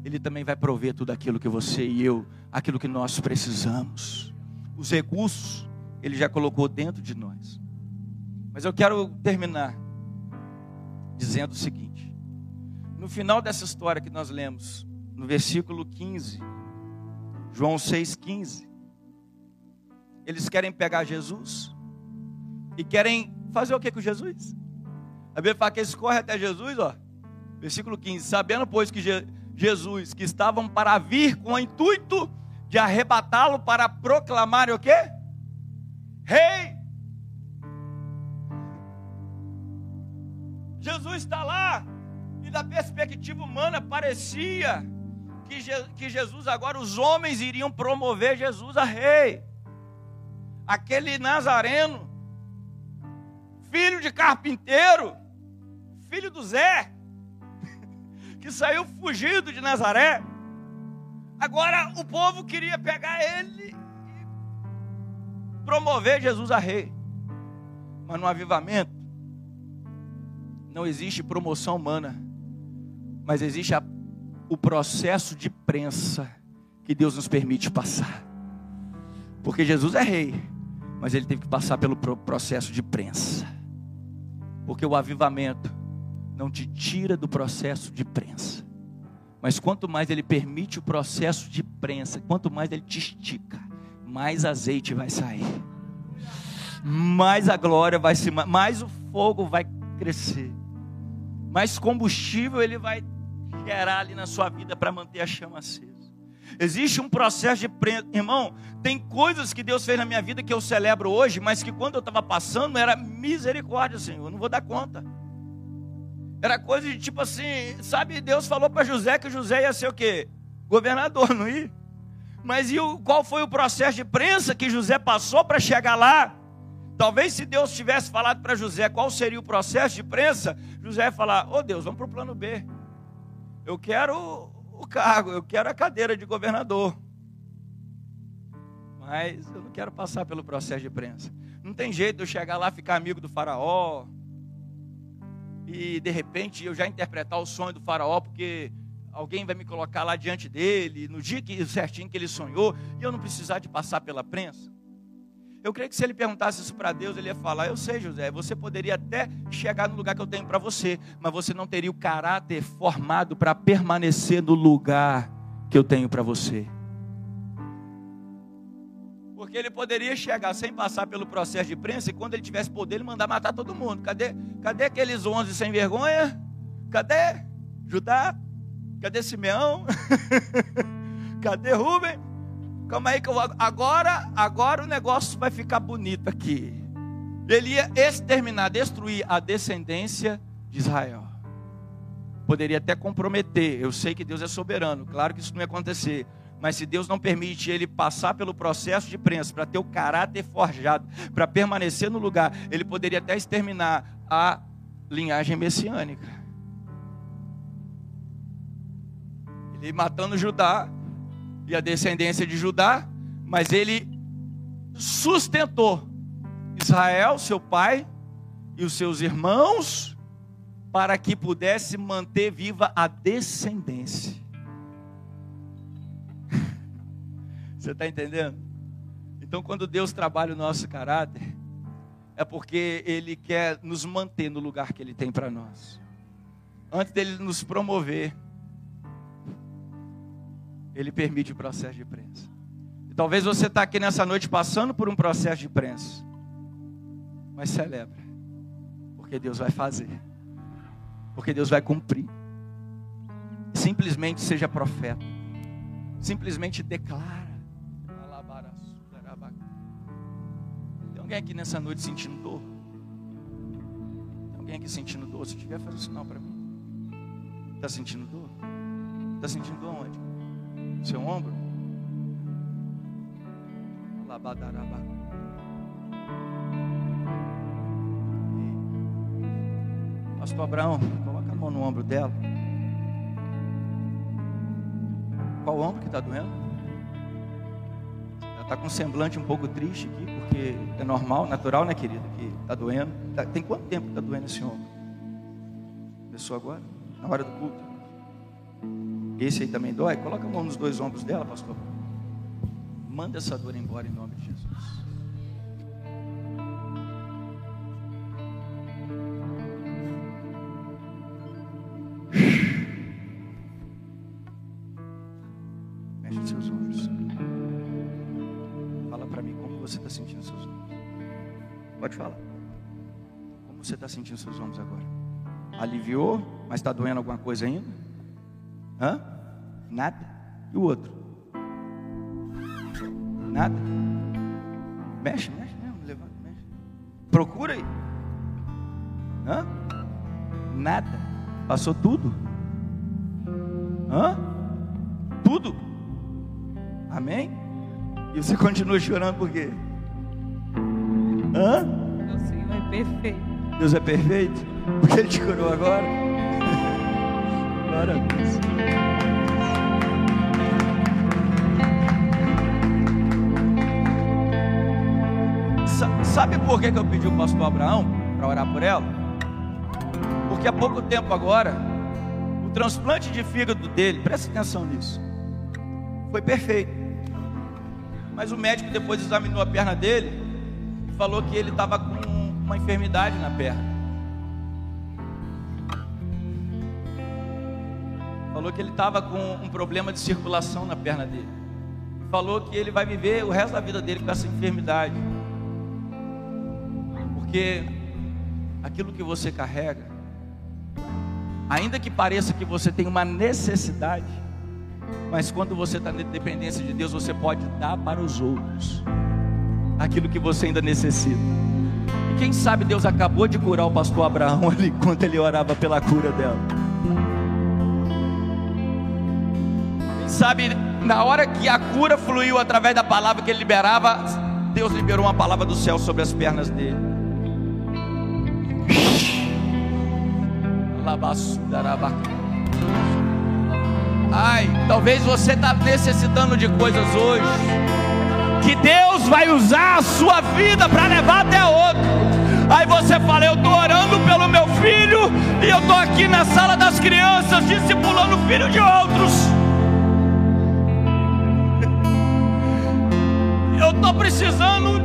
ele também vai prover tudo aquilo que você e eu, aquilo que nós precisamos. Os recursos, Ele já colocou dentro de nós. Mas eu quero terminar dizendo o seguinte: no final dessa história que nós lemos, no versículo 15, João 6,15, eles querem pegar Jesus e querem fazer o que com Jesus? A Bíblia fala que eles correm até Jesus, ó. Versículo 15: Sabendo, pois, que Jesus Jesus, que estavam para vir com o intuito de arrebatá-lo para proclamar o quê? Rei. Jesus está lá e da perspectiva humana parecia que, Je que Jesus agora os homens iriam promover Jesus a rei. Aquele nazareno, filho de carpinteiro, filho do Zé, que saiu fugido de Nazaré. Agora o povo queria pegar ele promover Jesus a rei. Mas no avivamento, não existe promoção humana, mas existe a, o processo de prensa que Deus nos permite passar. Porque Jesus é rei, mas ele teve que passar pelo processo de prensa. Porque o avivamento não te tira do processo de prensa. Mas quanto mais ele permite o processo de prensa, quanto mais ele te estica, mais azeite vai sair. Mais a glória vai se mais o fogo vai crescer. Mais combustível ele vai gerar ali na sua vida para manter a chama acesa. Existe um processo de prensa. Irmão, tem coisas que Deus fez na minha vida que eu celebro hoje, mas que quando eu estava passando era misericórdia, Senhor. Eu não vou dar conta. Era coisa de tipo assim, sabe? Deus falou para José que José ia ser o quê? Governador, não ia? Mas e o, qual foi o processo de prensa que José passou para chegar lá? Talvez se Deus tivesse falado para José qual seria o processo de prensa, José ia falar: Ô oh Deus, vamos para o plano B. Eu quero o cargo, eu quero a cadeira de governador. Mas eu não quero passar pelo processo de prensa. Não tem jeito de eu chegar lá, ficar amigo do faraó. E de repente eu já interpretar o sonho do faraó, porque alguém vai me colocar lá diante dele, no dia que, certinho que ele sonhou, e eu não precisar de passar pela prensa. Eu creio que se ele perguntasse isso para Deus, ele ia falar: Eu sei, José, você poderia até chegar no lugar que eu tenho para você, mas você não teria o caráter formado para permanecer no lugar que eu tenho para você. Porque ele poderia chegar sem passar pelo processo de prensa e quando ele tivesse poder, ele mandar matar todo mundo. Cadê, cadê aqueles onze sem vergonha? Cadê Judá? Cadê Simeão? [LAUGHS] Cadê Rubem? Calma aí que eu agora, agora o negócio vai ficar bonito aqui. Ele ia exterminar, destruir a descendência de Israel. Poderia até comprometer. Eu sei que Deus é soberano, claro que isso não ia acontecer. Mas se Deus não permite ele passar pelo processo de prensa para ter o caráter forjado, para permanecer no lugar, ele poderia até exterminar a linhagem messiânica. Ele matando Judá, e a descendência de Judá, mas ele sustentou Israel, seu pai, e os seus irmãos, para que pudesse manter viva a descendência. Você está entendendo? Então, quando Deus trabalha o nosso caráter, é porque Ele quer nos manter no lugar que Ele tem para nós. Antes dele nos promover, ele permite o processo de prensa. E talvez você está aqui nessa noite passando por um processo de prensa. Mas celebra. Porque Deus vai fazer. Porque Deus vai cumprir. Simplesmente seja profeta. Simplesmente declara. Alguém aqui nessa noite sentindo dor? Tem alguém aqui sentindo dor? Se tiver, faz um sinal para mim. Está sentindo dor? Está sentindo dor onde? seu ombro. Alabadaraba. Pastor Abraão, coloca a mão no ombro dela. Qual ombro que está doendo? Ela está com um semblante um pouco triste aqui, porque é normal, natural, né, querida? Que está doendo. Tá, tem quanto tempo que está doendo esse ombro? Começou agora? Na hora do culto? Esse aí também dói? Coloca a mão nos dois ombros dela, pastor. Manda essa dor embora em nome de Jesus. Aliviou, mas está doendo alguma coisa ainda? Hã? Nada. E o outro? Nada. Mexe, mexe mesmo, levanta, mexe. Procura aí. Hã? Nada. Passou tudo? Hã? Tudo? Amém? E você continua chorando por quê? Hã? Senhor é perfeito. Deus é perfeito? Porque Ele te curou agora? Sabe por que eu pedi o pastor Abraão para orar por ela? Porque há pouco tempo agora, o transplante de fígado dele, presta atenção nisso, foi perfeito. Mas o médico depois examinou a perna dele e falou que ele estava com uma enfermidade na perna. Falou que ele estava com um problema de circulação na perna dele. Falou que ele vai viver o resto da vida dele com essa enfermidade. Porque aquilo que você carrega, ainda que pareça que você tem uma necessidade, mas quando você está na dependência de Deus, você pode dar para os outros aquilo que você ainda necessita. E quem sabe Deus acabou de curar o pastor Abraão [LAUGHS] ali enquanto ele orava pela cura dela. Sabe na hora que a cura fluiu através da palavra que ele liberava, Deus liberou uma palavra do céu sobre as pernas dele. Ai, talvez você está necessitando de coisas hoje que Deus vai usar a sua vida para levar até outro. Aí você fala, eu estou orando pelo meu filho e eu estou aqui na sala das crianças discipulando o filho de outros. Estou precisando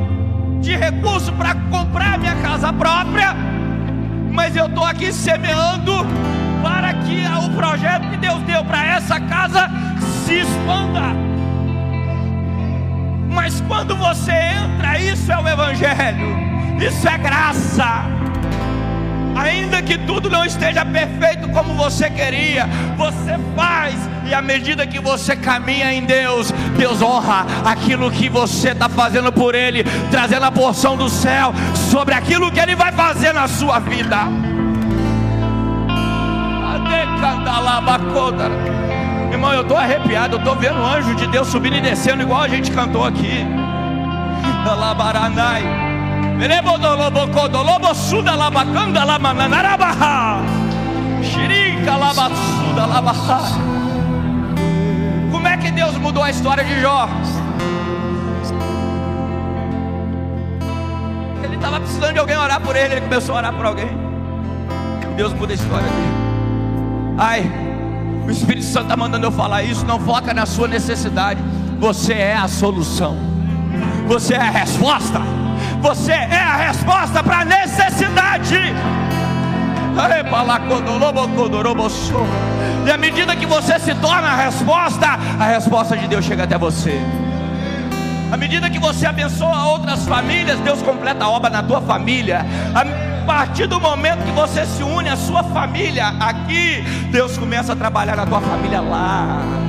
de recurso para comprar minha casa própria, mas eu estou aqui semeando para que o projeto que Deus deu para essa casa se expanda. Mas quando você entra, isso é o Evangelho, isso é graça. Ainda que tudo não esteja perfeito como você queria, você faz, e à medida que você caminha em Deus, Deus honra aquilo que você está fazendo por Ele, trazendo a porção do céu sobre aquilo que Ele vai fazer na sua vida. Irmão, eu estou arrepiado, eu estou vendo o anjo de Deus subindo e descendo, igual a gente cantou aqui. Alabaranai. Como é que Deus mudou a história de Jó? Ele estava precisando de alguém orar por ele, ele começou a orar por alguém. Deus muda a história dele. Ai, o Espírito Santo está mandando eu falar isso. Não foca na sua necessidade. Você é a solução. Você é a resposta. Você é a resposta para a necessidade. E à medida que você se torna a resposta, a resposta de Deus chega até você. À medida que você abençoa outras famílias, Deus completa a obra na tua família partir do momento que você se une à sua família aqui, Deus começa a trabalhar na tua família lá.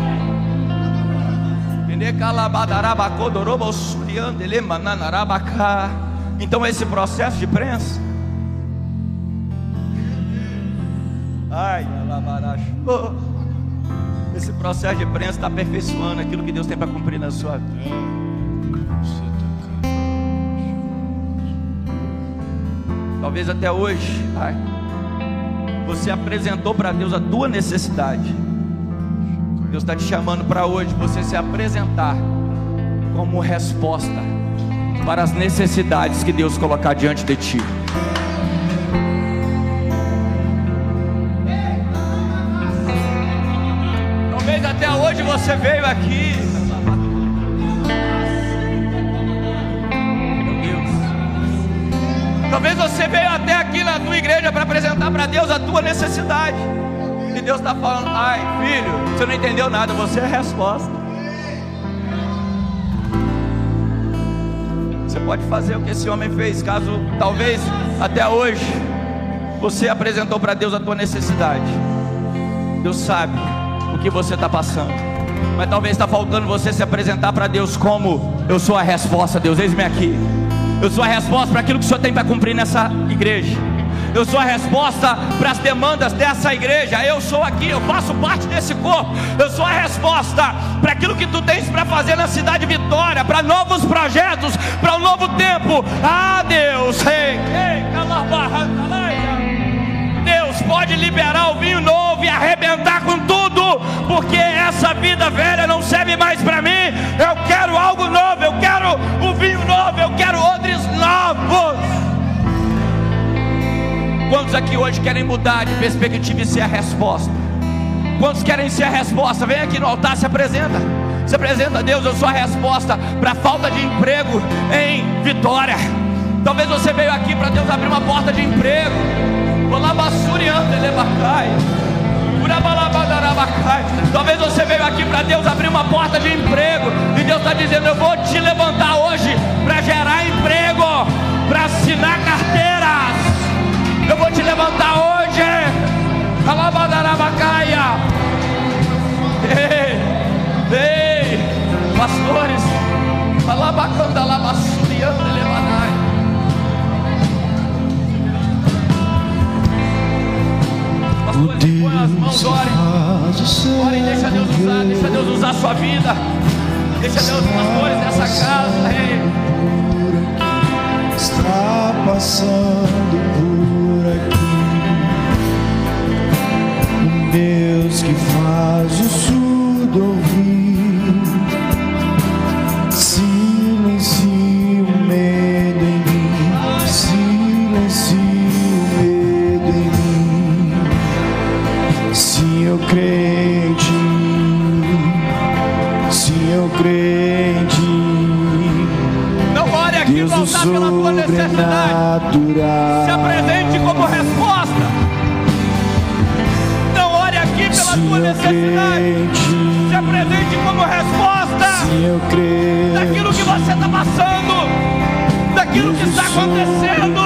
Então esse processo de prensa. Ai, esse processo de prensa está aperfeiçoando aquilo que Deus tem para cumprir na sua vida. Talvez até hoje, ai, você apresentou para Deus a tua necessidade. Deus está te chamando para hoje você se apresentar como resposta para as necessidades que Deus colocar diante de ti. Talvez até hoje você veio aqui Talvez você veio até aqui na tua igreja para apresentar para Deus a tua necessidade. E Deus está falando: ai, filho, você não entendeu nada, você é a resposta. Você pode fazer o que esse homem fez, caso talvez até hoje você apresentou para Deus a tua necessidade. Deus sabe o que você está passando. Mas talvez está faltando você se apresentar para Deus como eu sou a resposta, Deus, eis-me aqui. Eu sou a resposta para aquilo que o Senhor tem para cumprir nessa igreja. Eu sou a resposta para as demandas dessa igreja. Eu sou aqui, eu faço parte desse corpo. Eu sou a resposta para aquilo que tu tens para fazer na cidade Vitória, para novos projetos, para um novo tempo. Ah, Deus, ei, ei, Deus pode liberar o vinho novo e arrebentar com tudo, porque essa vida velha não serve mais para Quantos aqui hoje querem mudar de perspectiva e ser a resposta? Quantos querem ser a resposta? Vem aqui no altar, se apresenta. Se apresenta a Deus, eu sou a resposta para a falta de emprego em Vitória. Talvez você veio aqui para Deus abrir uma porta de emprego. Talvez você veio aqui para Deus abrir uma porta de emprego. E Deus está dizendo: Eu vou te levantar hoje para gerar emprego, para assinar carteiras. Eu vou te levantar hoje. Alabadarabacaia. Ei, ei, pastores. Alabacandalabassuriandelebadai. Pastores, põe as mãos, orem. Orem, deixa Deus usar, deixa Deus usar a sua vida. Deixa Deus, pastores dessa casa. Está passando Deus que faz o surdo ouvir. Daquilo que está acontecendo.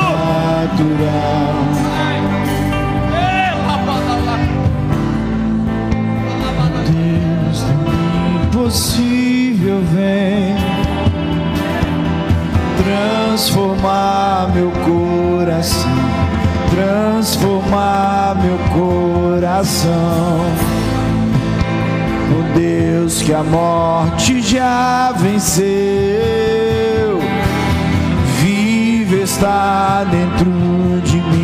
Deus do impossível vem transformar meu coração, transformar meu coração. O Deus que a morte já venceu, está dentro de mim,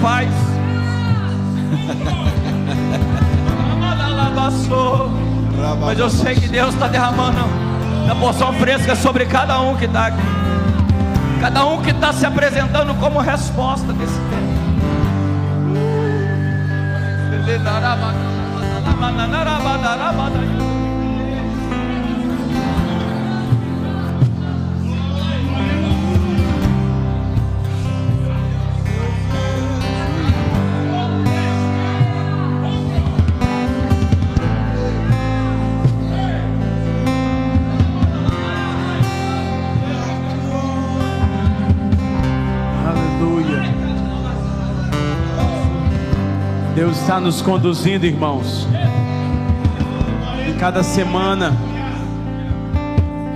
faz [LAUGHS] Mas eu sei que Deus está derramando a porção fresca sobre cada um que está aqui. Cada um que está se apresentando como resposta desse tempo. Deus está nos conduzindo, irmãos. Em cada semana,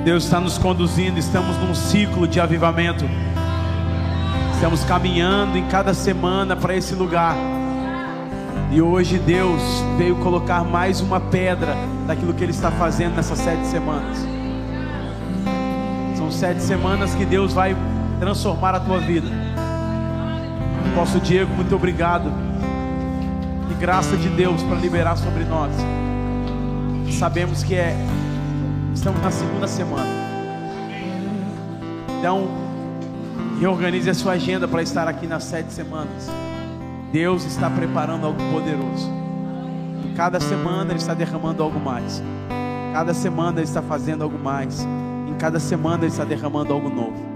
Deus está nos conduzindo. Estamos num ciclo de avivamento. Estamos caminhando em cada semana para esse lugar. E hoje Deus veio colocar mais uma pedra daquilo que Ele está fazendo nessas sete semanas. São sete semanas que Deus vai transformar a tua vida. Nosso Diego, muito obrigado. Graça de Deus para liberar sobre nós. Sabemos que é estamos na segunda semana. Então, reorganize a sua agenda para estar aqui nas sete semanas. Deus está preparando algo poderoso. E cada semana Ele está derramando algo mais. Cada semana Ele está fazendo algo mais. Em cada semana Ele está derramando algo novo.